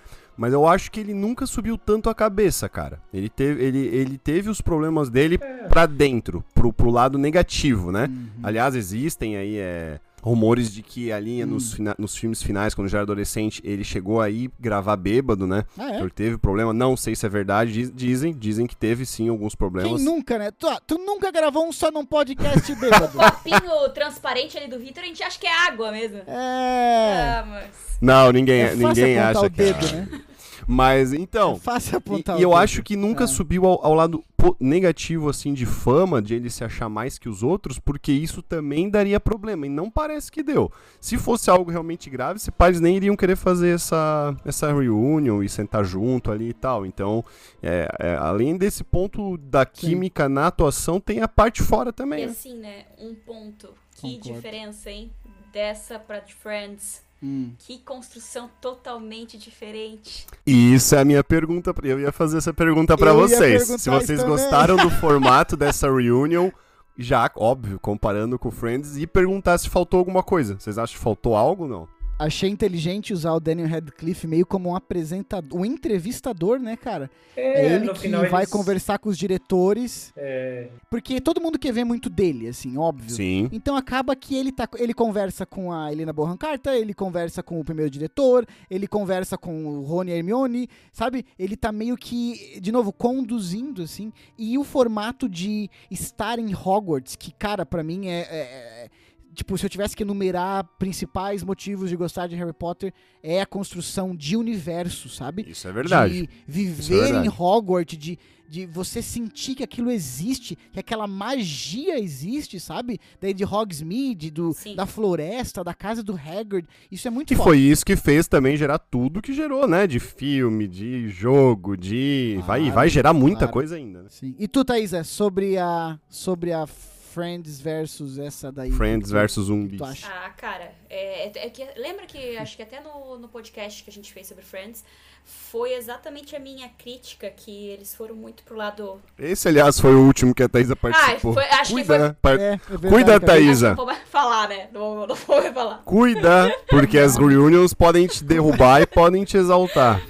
Mas eu acho que ele nunca subiu tanto a cabeça, cara. Ele teve, ele, ele teve os problemas dele pra dentro, pro, pro lado negativo, né? Uhum. Aliás, existem aí é, rumores de que ali Hum. nos, nos filmes finais, quando já era adolescente, ele chegou aí gravar bêbado, né? Ah, é? Ele teve problema, não sei se é verdade, diz- dizem, dizem que teve sim alguns Quem problemas. nunca, né? Tu, tu nunca gravou um só num podcast bêbado. [laughs] Copinho transparente ali do Vitor, a gente acha que é água mesmo. É. Ah, mas... Não, ninguém, É ninguém acha o que é. dedo, né? [laughs] Mas então, É fácil e, apontar e o eu acho que nunca É. subiu ao, ao lado negativo assim de fama, de ele se achar mais que os outros, porque isso também daria problema e não parece que deu. Se fosse algo realmente grave, esses pais nem iriam querer fazer essa essa reunião e sentar junto ali e tal. Então, é, é, além desse ponto da química na atuação, tem a parte fora E também. né? assim, né, um ponto. Que Concordo. diferença, hein? Dessa pra de Friends. Hum. Que construção totalmente diferente. E isso é a minha pergunta. Eu ia fazer essa pergunta ia vocês. Se vocês também. gostaram do [laughs] formato dessa reunion, já, óbvio, comparando com Friends, e perguntar se faltou alguma coisa. Vocês acham que faltou algo ou não? Achei inteligente usar o Daniel Radcliffe meio como um apresentador, um entrevistador, né, cara? É, ele no que final vai eles- conversar com os diretores, É, porque todo mundo quer ver muito dele, assim, óbvio. Sim. Então acaba que ele tá, ele conversa com a Helena Bonham Carter, ele conversa com o primeiro diretor, ele conversa com o Rony e Hermione, sabe? Ele tá meio que, de novo, conduzindo, assim. E o formato de estar em Hogwarts, que, cara, pra mim é- é- é Tipo, se eu tivesse que enumerar principais motivos de gostar de Harry Potter, é a construção de universo, sabe? Isso é verdade. De é viver verdade. em Hogwarts, de, de você sentir que aquilo existe, que aquela magia existe, sabe? Daí de Hogsmeade, do, Sim. da floresta, da casa do Hagrid. Isso é muito E foda. foi isso que fez também gerar tudo que gerou, né? De filme, de jogo, de. vai, Claro, vai gerar muita claro. coisa ainda, né? Sim. E tu, Thaisa, sobre a, sobre a Friends versus essa daí? Friends tu- versus tu zumbis. acha? Ah, cara, é, é- é que, lembra que acho que até no, no podcast que a gente fez sobre Friends foi exatamente a minha crítica que eles foram muito pro lado. Esse, aliás, foi o último que a Thaisa participou. foi- acho que Cuida, foi- né? Par- É, é verdade, Cuida, cara. Thaís. Acho Isa. que não vou falar, né? Não, não vou falar. Cuida, porque as reunions podem te derrubar e podem te exaltar.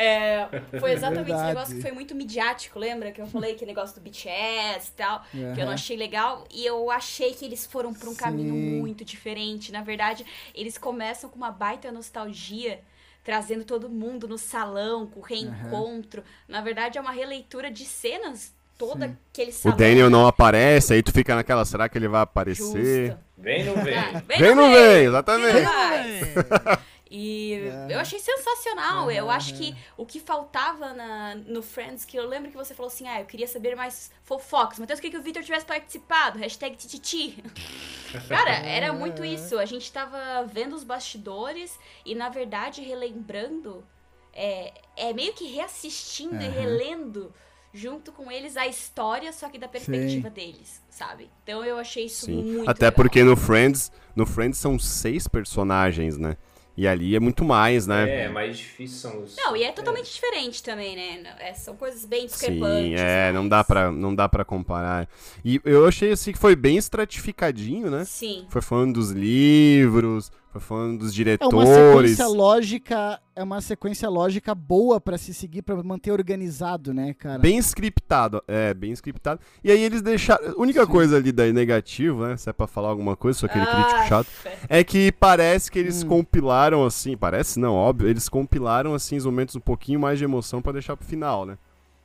É, foi exatamente esse negócio que foi muito midiático, lembra? Que eu falei que negócio do BTS e tal, que eu não achei legal. E eu achei que eles foram pra um caminho Sim. muito diferente. Na verdade, eles começam com uma baita nostalgia, trazendo todo mundo no salão, com o reencontro. Na verdade, é uma releitura de cenas todo Sim. aquele O salão. Daniel não aparece, aí tu fica naquela, será que ele vai aparecer? Justo. Vem, não vem. Ah, Vem, não vem, exatamente. Que mais? [laughs] E É. eu achei sensacional. Eu acho que o que faltava na, no Friends, que eu lembro que você falou assim, ah, eu queria saber mais fofocas. Matheus, eu queria que o Victor tivesse participado. Hashtag tititi. [laughs] Cara, era muito isso. A gente tava vendo os bastidores e, na verdade, relembrando, é, é meio que reassistindo e Aham. relendo junto com eles a história, só que da perspectiva deles, sabe? Então eu achei isso Sim. muito Até legal. porque no Friends, no Friends são seis personagens, né? E ali é muito mais, né? É, mais difícil são os. Não, e é totalmente diferente também, né? É, são coisas bem discrepantes. Sim, é, não mas- dá pra, não dá pra comparar. E eu achei assim que foi bem estratificadinho, né? Sim. Foi falando dos livros, foi falando dos É diretores. uma sequência lógica, é uma sequência lógica boa pra se seguir, pra manter organizado, né, cara? Bem scriptado, é, bem scriptado. E aí eles deixaram. A única Sim. coisa ali daí negativa, né? Se é pra falar alguma coisa, sou aquele Ah, crítico chato. fé. É que parece que eles Hum. compilaram assim, parece não, óbvio, eles compilaram assim os momentos um pouquinho mais de emoção pra deixar pro final, né?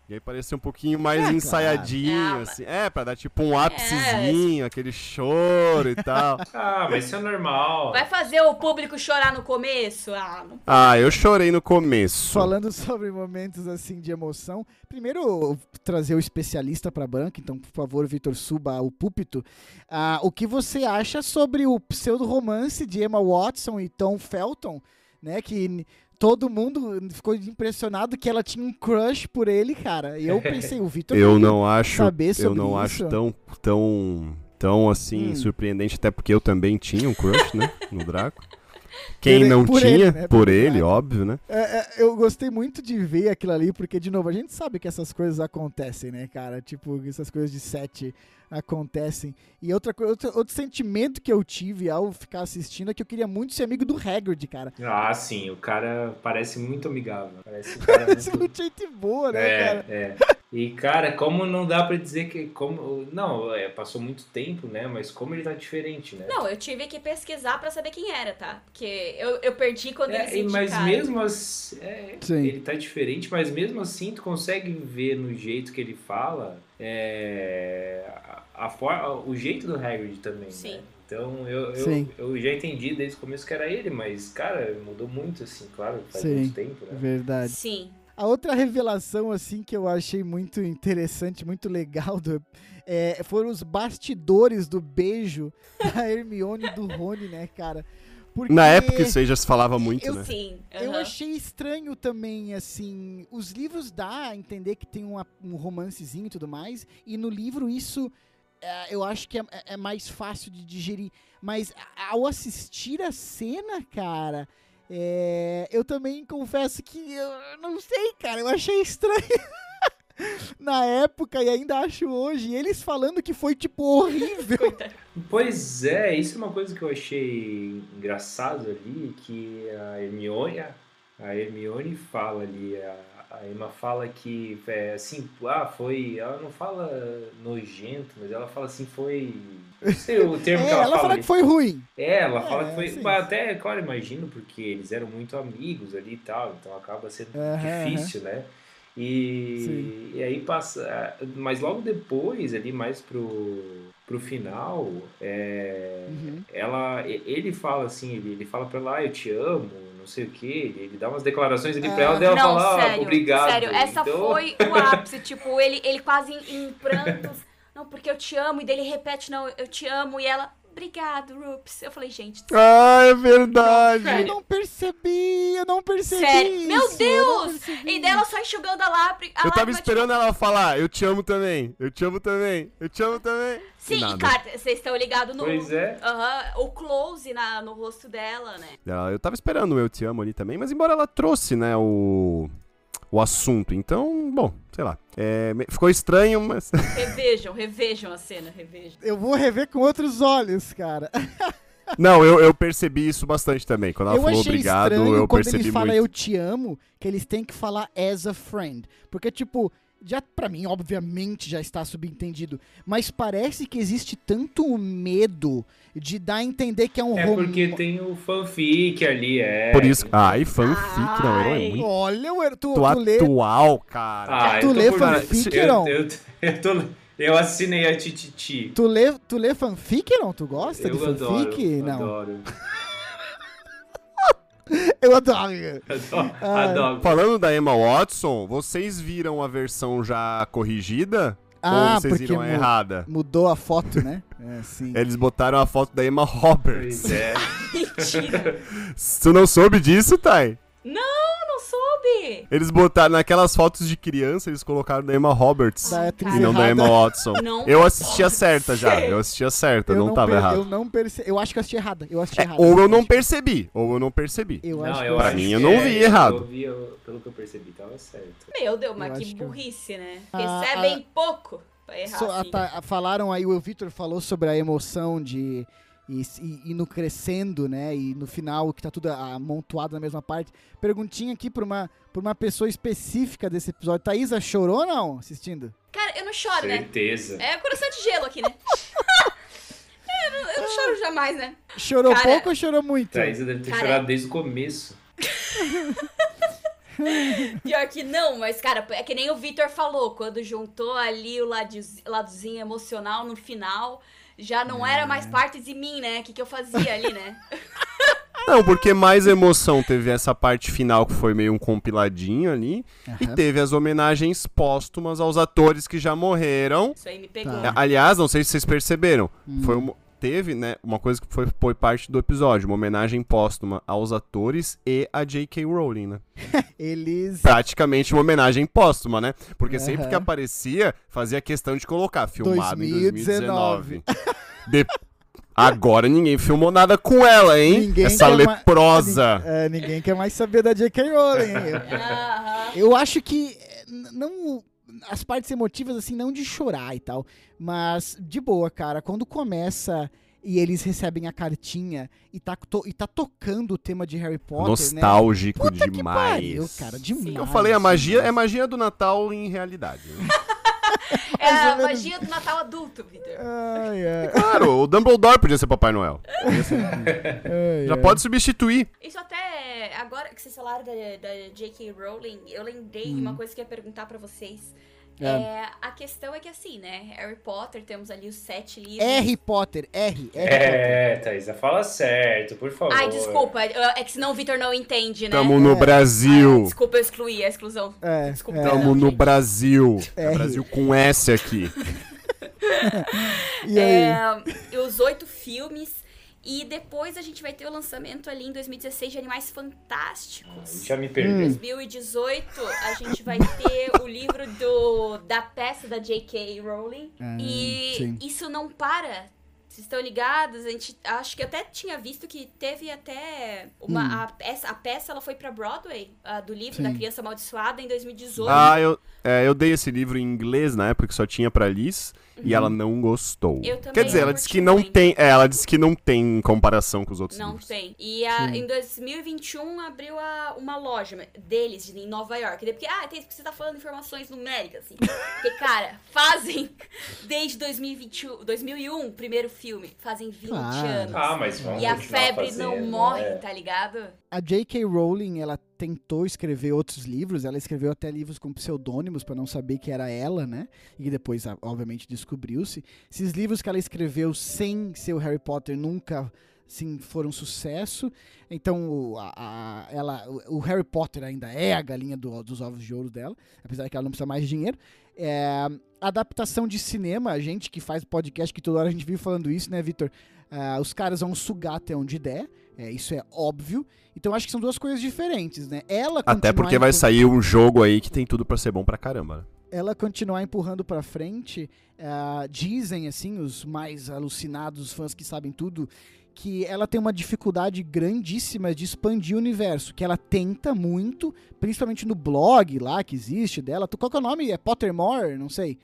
E aí parecia um pouquinho mais É, claro. ensaiadinho, Ah, assim. É, pra dar tipo um ápicezinho, aquele choro e [laughs] tal. Ah, mas isso é normal. Vai fazer o público chorar no começo? Ah, não. Ah, eu chorei no começo. Falando sobre momentos assim de emoção, primeiro trazer o especialista pra banca, então por favor, Vitor, suba ao púlpito. Ah, o que você acha sobre o pseudo-romance de Emma Watson e Tom Felton, né? Que todo mundo ficou impressionado que ela tinha um crush por ele, cara. E eu pensei, o Vitor [laughs] Eu não acho, saber eu sobre não isso. acho tão tão tão assim Hum. surpreendente, até porque eu também tinha um crush, né, no Draco. [laughs] Quem ele- não por tinha, ele, né, por por ele, óbvio, né? É, é, eu gostei muito de ver aquilo ali, porque, de novo, a gente sabe que essas coisas acontecem, né, cara? Tipo, essas coisas de set acontecem. E outra coisa, outro, outro sentimento que eu tive ao ficar assistindo é que eu queria muito ser amigo do Hagrid, cara. Ah, sim, o cara parece muito amigável. Parece um [laughs] cara Parece muito... muito gente boa, né, É, cara? é. E, cara, como não dá pra dizer que. Como, não, é, passou muito tempo, né? Mas como ele tá diferente, né? Não, eu tive que pesquisar pra saber quem era, tá? Porque eu, eu perdi quando É, eles se mas indicaram. mesmo assim, é, Sim. ele tá diferente, mas mesmo assim tu consegue ver no jeito que ele fala é, a, a for- o jeito do Hagrid também, Sim. né? Então eu, eu, eu já entendi desde o começo que era ele, mas, cara, mudou muito, assim, claro, faz Sim. muito tempo, né? Verdade. Sim. A outra revelação, assim, que eu achei muito interessante, muito legal, do, é, foram os bastidores do beijo [laughs] da Hermione e do Rony, né, cara? Porque... Na época isso aí já se falava muito, Eu- né? Sim. Eu aham. achei estranho também, assim, os livros dá a entender que tem uma- um romancezinho e tudo mais, e no livro isso é, eu acho que é, é mais fácil de digerir, mas ao assistir a cena, cara, é, eu também confesso que eu não sei, cara, eu achei estranho. [laughs] Na época e ainda acho hoje, eles falando que foi tipo horrível. [laughs] Coitado. Pois é, isso é uma coisa que eu achei engraçado ali, que a Hermione, a Hermione fala ali, a, a Emma fala que, é, assim, ah, foi, ela não fala nojento, mas ela fala assim, foi, não sei o termo É, que ela, ela fala. fala ali. que foi ruim. É, ela É, fala que foi, sim. mas até, claro, imagino, porque eles eram muito amigos ali e tal, então acaba sendo difícil, né? E, e aí passa. Mas logo depois, ali mais pro, pro final, é, Uhum. ela, ele fala assim, ele, ele fala pra ela, ah, eu te amo, não sei o que, ele, dá umas declarações ali pra ela, daí ela Não, fala, ah, sério. obrigado. Sério, essa Então, foi o [laughs] ápice. tipo, ele, ele quase em, em prantos. Não, porque eu te amo. E daí ele repete, não, eu te amo. E ela, obrigado, Rups. Eu falei, gente, Ah, é verdade. Eu não percebi, eu não percebi Sério. isso. Meu Deus! E dela só enxugando a a Eu tava esperando ela falar, eu te amo também, eu te amo também, eu te amo também. Tipo, sim, e cara, vocês estão ligados no. Pois é. Aham, o close na, no rosto dela, né? Ela- Eu tava esperando o eu te amo ali também, mas embora ela trouxe, né, o, o assunto, então, bom, sei lá. É, ficou estranho, mas... [laughs] Revejam, revejam a cena, revejam. Eu vou rever com outros olhos, cara. [laughs] Não, eu, eu percebi isso bastante também. Quando ela eu falou obrigado, estranho eu quando percebi ele fala muito. eu te amo, que eles têm que falar as a friend. Porque, tipo, já pra mim, obviamente, já está subentendido. Mas parece que existe tanto medo de dar a entender que é um É rom- porque tem o fanfic ali, é. Por isso... Ai, fanfic, não, é Ai. muito Olha, o- tu, tu lê. atual, cara. Ah, Tu eu lê por- fanfic, eu, Heron? eu, Eu, tô, [laughs] eu assinei a Tititi. Tu lê, tu lê fanfic, não? Tu gosta Eu de adoro, fanfic? não. adoro. [laughs] Eu adoro. Adoro. Ah, adoro. Falando da Emma Watson, vocês viram a versão já corrigida? Ah, ou vocês porque viram a mu- errada? mudou a foto, né? [laughs] É, sim. Eles botaram a foto da Emma Roberts. É. [laughs] Mentira. Tu não soube disso, Thay? não, não soube. Eles botaram naquelas fotos de criança, eles colocaram da Emma Roberts. Da E não da errada. Emma Watson. [laughs] Não Eu assistia certa já. Eu assistia certa, Eu não, tava per- errado. Eu não percebi. Eu acho que eu assisti errada. Eu assisti É, errado. ou eu não percebi, ou eu não percebi. Eu Não, acho que eu Pra acho mim, que eu não vi é, errado. Eu vi, eu- pelo que eu percebi, tava certo. Meu Deus, mas que burrice, né? Ah, Recebem pouco pra errar So- a assim. ta- a- falaram aí, o Victor falou sobre a emoção de e, e, indo crescendo, né? E no final, que tá tudo amontoado na mesma parte. Perguntinha aqui pra uma, pra uma pessoa específica desse episódio. Thaísa chorou ou não assistindo? Cara, eu não choro, né? Certeza. É coração de gelo aqui, né? [laughs] É, eu, não, eu não choro jamais, né? Chorou Cara, pouco ou chorou muito? Thaisa deve ter Cara- chorado desde o começo. [laughs] Pior que não, mas, cara, é que nem o Victor falou, quando juntou ali o ladozinho emocional no final, já não era mais parte de mim, né? O que, que eu fazia ali, né? [laughs] Não, porque mais emoção teve essa parte final que foi meio um compiladinho ali. E Aham. teve as homenagens póstumas aos atores que já morreram. Isso aí me pegou. Tá. É, Aliás, não sei se vocês perceberam. Hum. Foi uma- teve, né, uma coisa que foi, foi parte do episódio, uma homenagem póstuma aos atores e a J.K. Rowling, né? [laughs] Eles. Praticamente uma homenagem póstuma, né? Porque sempre Aham. que aparecia, fazia questão de colocar filmado 2019. em 2019. De- Agora ninguém filmou nada com ela, hein? Ninguém Essa ma- leprosa. É, ninguém quer mais saber da J.K. Rowling. [laughs] Eu-. Eu acho que eh, não as partes emotivas assim não de chorar e tal, mas de boa, cara, quando começa e eles recebem a cartinha e tá, to- e tá tocando o tema de Harry Potter, né? Nostálgico Puta que demais. pariu, cara, demais. Eu falei, a magia é magia do Natal em realidade. né? [laughs] É a menos. magia do Natal adulto, Victor. Ai, ai, Claro, o Dumbledore podia ser Papai Noel. ai, [laughs] Já pode substituir. Isso até, agora que vocês falaram da, da J.K. Rowling, eu lembrei de uma coisa que eu ia perguntar pra vocês. É. É, a questão é que assim, né? Harry Potter, temos ali os sete livros. Harry Potter, R, R Potter. É, Thaisa, fala certo, por favor. Ai, desculpa, é que senão o Victor não entende, né? Tamo no É. Ah, Brasil. desculpa, eu excluí a exclusão. É, Desculpa. é. Tamo Tamo no gente. Brasil. [laughs] É. Brasil com S aqui. [laughs] E aí? É, os oito filmes. E depois a gente vai ter o lançamento ali em 2016 de Animais Fantásticos. Já me Hum. perdeu. 2018, a gente vai ter o livro do, da peça da J.K. Rowling. Ah, e sim. isso não para. Vocês estão ligados? A gente acho que até tinha visto que teve até uma a, peça, a peça ela foi pra Broadway, a do livro da Hum. Sim. Criança Amaldiçoada em 2018. Ah, eu, é, eu dei esse livro em inglês na época que só tinha pra Liz e ela não gostou. Eu também Quer dizer, não ela disse que não muito. tem, é, ela disse que não tem comparação com os outros Não livros. tem. E a- em 2021 abriu a- uma loja deles em Nova York. Porque, ah, tem, você tá falando informações numéricas, assim. [laughs] Porque, cara, fazem desde 2021, 2001, primeiro filme, fazem 20 Claro. anos. Ah, mas vamos e a febre não fazendo, morre, é. tá ligado? A J.K. Rowling, ela tentou escrever outros livros, ela escreveu até livros com pseudônimos pra não saber que era ela, né? E depois, obviamente, descobriu-se. Esses livros que ela escreveu sem ser o Harry Potter nunca assim, foram um sucesso. Então, o, a- a- ela, o, Harry Potter ainda é a galinha do- dos ovos de ouro dela, apesar que ela não precisa mais de dinheiro. É, adaptação de cinema, a gente que faz podcast, que toda hora a gente vive falando isso, né, Vitor? Ah, os caras vão sugar até onde der, é, isso é óbvio. Então acho que são duas coisas diferentes, né? Ela Até porque vai sair um jogo aí que tem tudo pra ser bom pra caramba. né? Ela continuar empurrando pra frente, ah, dizem assim os mais alucinados, os fãs que sabem tudo, que ela tem uma dificuldade grandíssima de expandir o universo, que ela tenta muito, principalmente no blog lá que existe dela. Tu, qual que é o nome? É Pottermore? Não sei.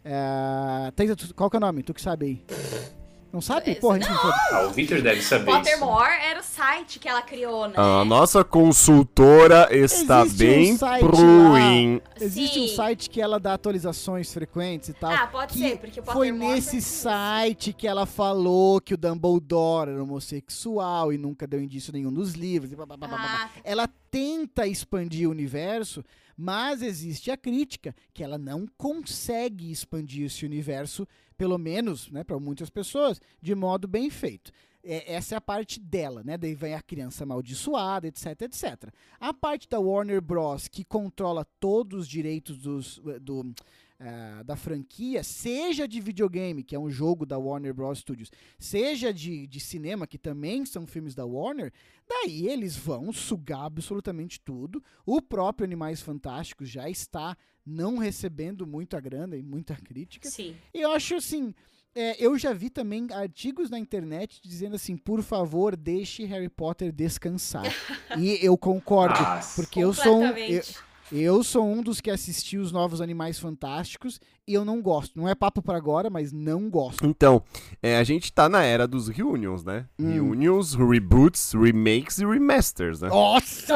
Tu- qual que é o nome? Tu que sabe aí. Não sabe? Porra, foda. Ah, o Victor deve saber isso. Pottermore era o site que ela criou, né? A nossa consultora está Existe um bem site ruim. Existe um Sim. site que ela dá atualizações frequentes e tal. Ah, pode que ser, porque o foi Pottermore nesse foi isso. site que ela falou que o Dumbledore era homossexual e nunca deu indício nenhum nos livros. e blá, blá, blá, blá, blá. Ah, tá. Ela tenta expandir o universo, Mas existe a crítica que ela não consegue expandir esse universo, pelo menos, né, para muitas pessoas, de modo bem feito. É, essa é a parte dela, né? Daí vem a criança amaldiçoada, etc, etc. A parte da Warner Bros. que controla todos os direitos dos, do, uh, da franquia, seja de videogame, que é um jogo da Warner Bros. Studios, seja de, de cinema, que também são filmes da Warner, daí eles vão sugar absolutamente tudo. O próprio Animais Fantásticos já está não recebendo muita grana e muita crítica. Sim. E eu acho assim. É, eu já vi também artigos na internet dizendo assim, por favor, deixe Harry Potter descansar. [laughs] e eu concordo, Nossa. porque eu sou um, eu. Eu sou um dos que assistiu os novos Animais Fantásticos e eu não gosto. Não é papo para agora, mas não gosto. Então, é, a gente tá na era dos reunions, né? Hum. Reunions, reboots, remakes e remasters, né? Nossa!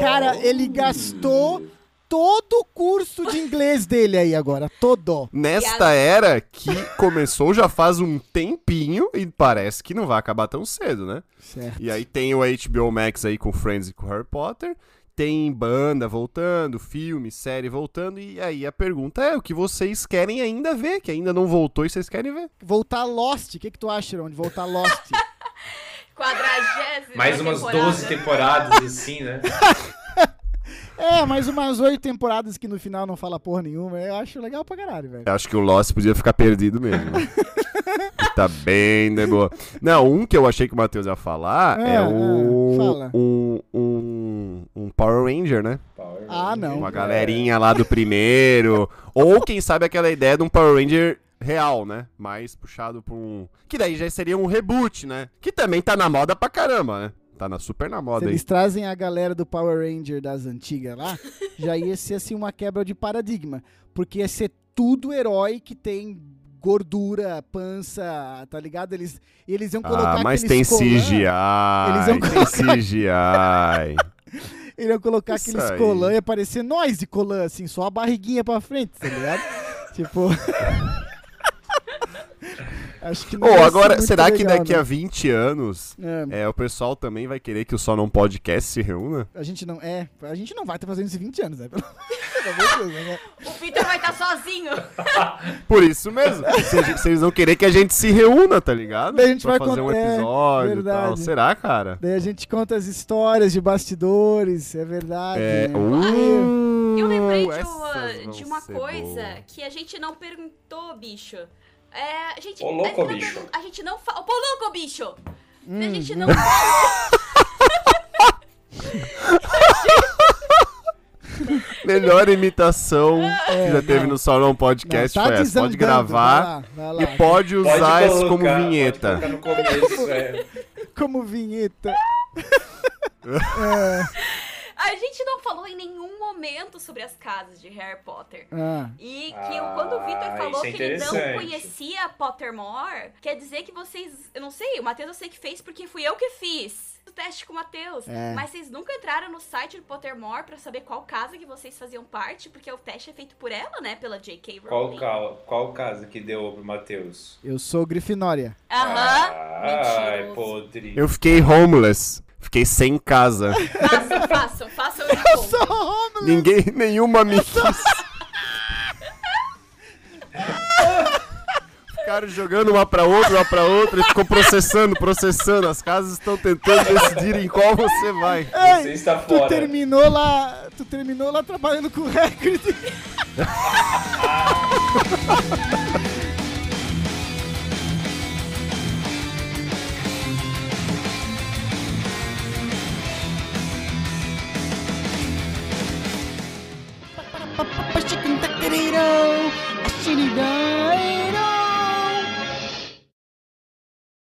Cara, ele gastou todo o curso de inglês dele aí agora, todo. Nesta era que começou já faz um tempinho e parece que não vai acabar tão cedo, né? Certo. E aí tem o HBO Max aí com Friends e com Harry Potter, tem banda voltando, filme, série voltando, e aí a pergunta é o que vocês querem ainda ver, que ainda não voltou e vocês querem ver. Voltar Lost, o que, que tu acha, Ron, de voltar Lost? [laughs] Quadragésima Mais umas temporada. 12 temporadas, assim, né? [laughs] é, mais umas oito temporadas que no final não fala porra nenhuma. Eu acho legal pra caralho, velho. Eu acho que o Lost podia ficar perdido mesmo. [laughs] tá bem de boa. Não, um que eu achei que o Matheus ia falar É, é, o. é, fala. Um, um, um Power Ranger, né? Power Ah, não. Uma Ranger. galerinha lá do primeiro. [laughs] Ou quem sabe aquela ideia de um Power Ranger real, né? Mais puxado pra um. Que daí já seria um reboot, né? Que também tá na moda pra caramba, né? Tá na super na Se moda aí. eles trazem a galera do Power Ranger das antigas lá, já ia ser assim uma quebra de paradigma. Porque ia ser tudo herói que tem gordura, pança, tá ligado? Eles, eles iam colocar Ah, mas tem colã- CGI. Eles iam Tem colocar- CGI. [laughs] Eles iam colocar Isso aqueles aí. colã e aparecer nós de colã, assim, só a barriguinha pra frente, tá ligado? [laughs] tipo. Acho que não ser agora, será que legal, daqui a né? 20 anos É, é, o pessoal também vai querer que o Só Não Podcast se reúna? a gente não. É, a gente não vai estar fazendo isso em 20 anos, né? [laughs] Né? O Peter vai estar sozinho. [laughs] Por isso mesmo. se, a se eles vão querer que a gente se reúna, tá ligado? Daí a gente pra vai fazer um contar- é, episódio e tal. Será, cara? Daí a gente conta as histórias de bastidores, é verdade. É. né? Uh, Eu lembrei de, uma, de uma coisa boas. que a gente não perguntou, bicho. É, a gente, Ô, louco, a, gente não bicho. a gente não fala. Ô, louco, bicho! A Hum. gente não Melhor imitação que É, já teve não. no Só Não Não, Podcast tá foi essa. Pode gravar vai lá, vai lá. e pode usar Pode isso como vinheta. Pode no começo, é. [laughs] Como vinheta. [laughs] é, A gente não falou em nenhum momento sobre as casas de Harry Potter. ah, E que eu- quando o Victor Ah, falou é que ele não conhecia Pottermore, quer dizer que vocês. Eu não sei, o Matheus eu sei que fez porque fui eu que fiz o teste com o Matheus. É. Mas vocês nunca entraram no site do Pottermore pra saber qual casa que vocês faziam parte, porque o teste é feito por ela, né? Pela J.K. Qual, Rowling. ca- qual casa que deu pro Matheus? eu sou Grifinória. Aham. Ai, Mentiroso. podre. Eu fiquei homeless. Fiquei sem casa. Façam, façam, façam [laughs] eu Sou homeless. Ninguém, nenhuma me quis. [laughs] Ficaram jogando uma pra outra, uma pra outra e ficou processando, processando. As casas estão tentando decidir em qual você vai. Você Ei, está tu fora. terminou lá. Tu terminou lá trabalhando com [laughs] Shinido, a Shinido.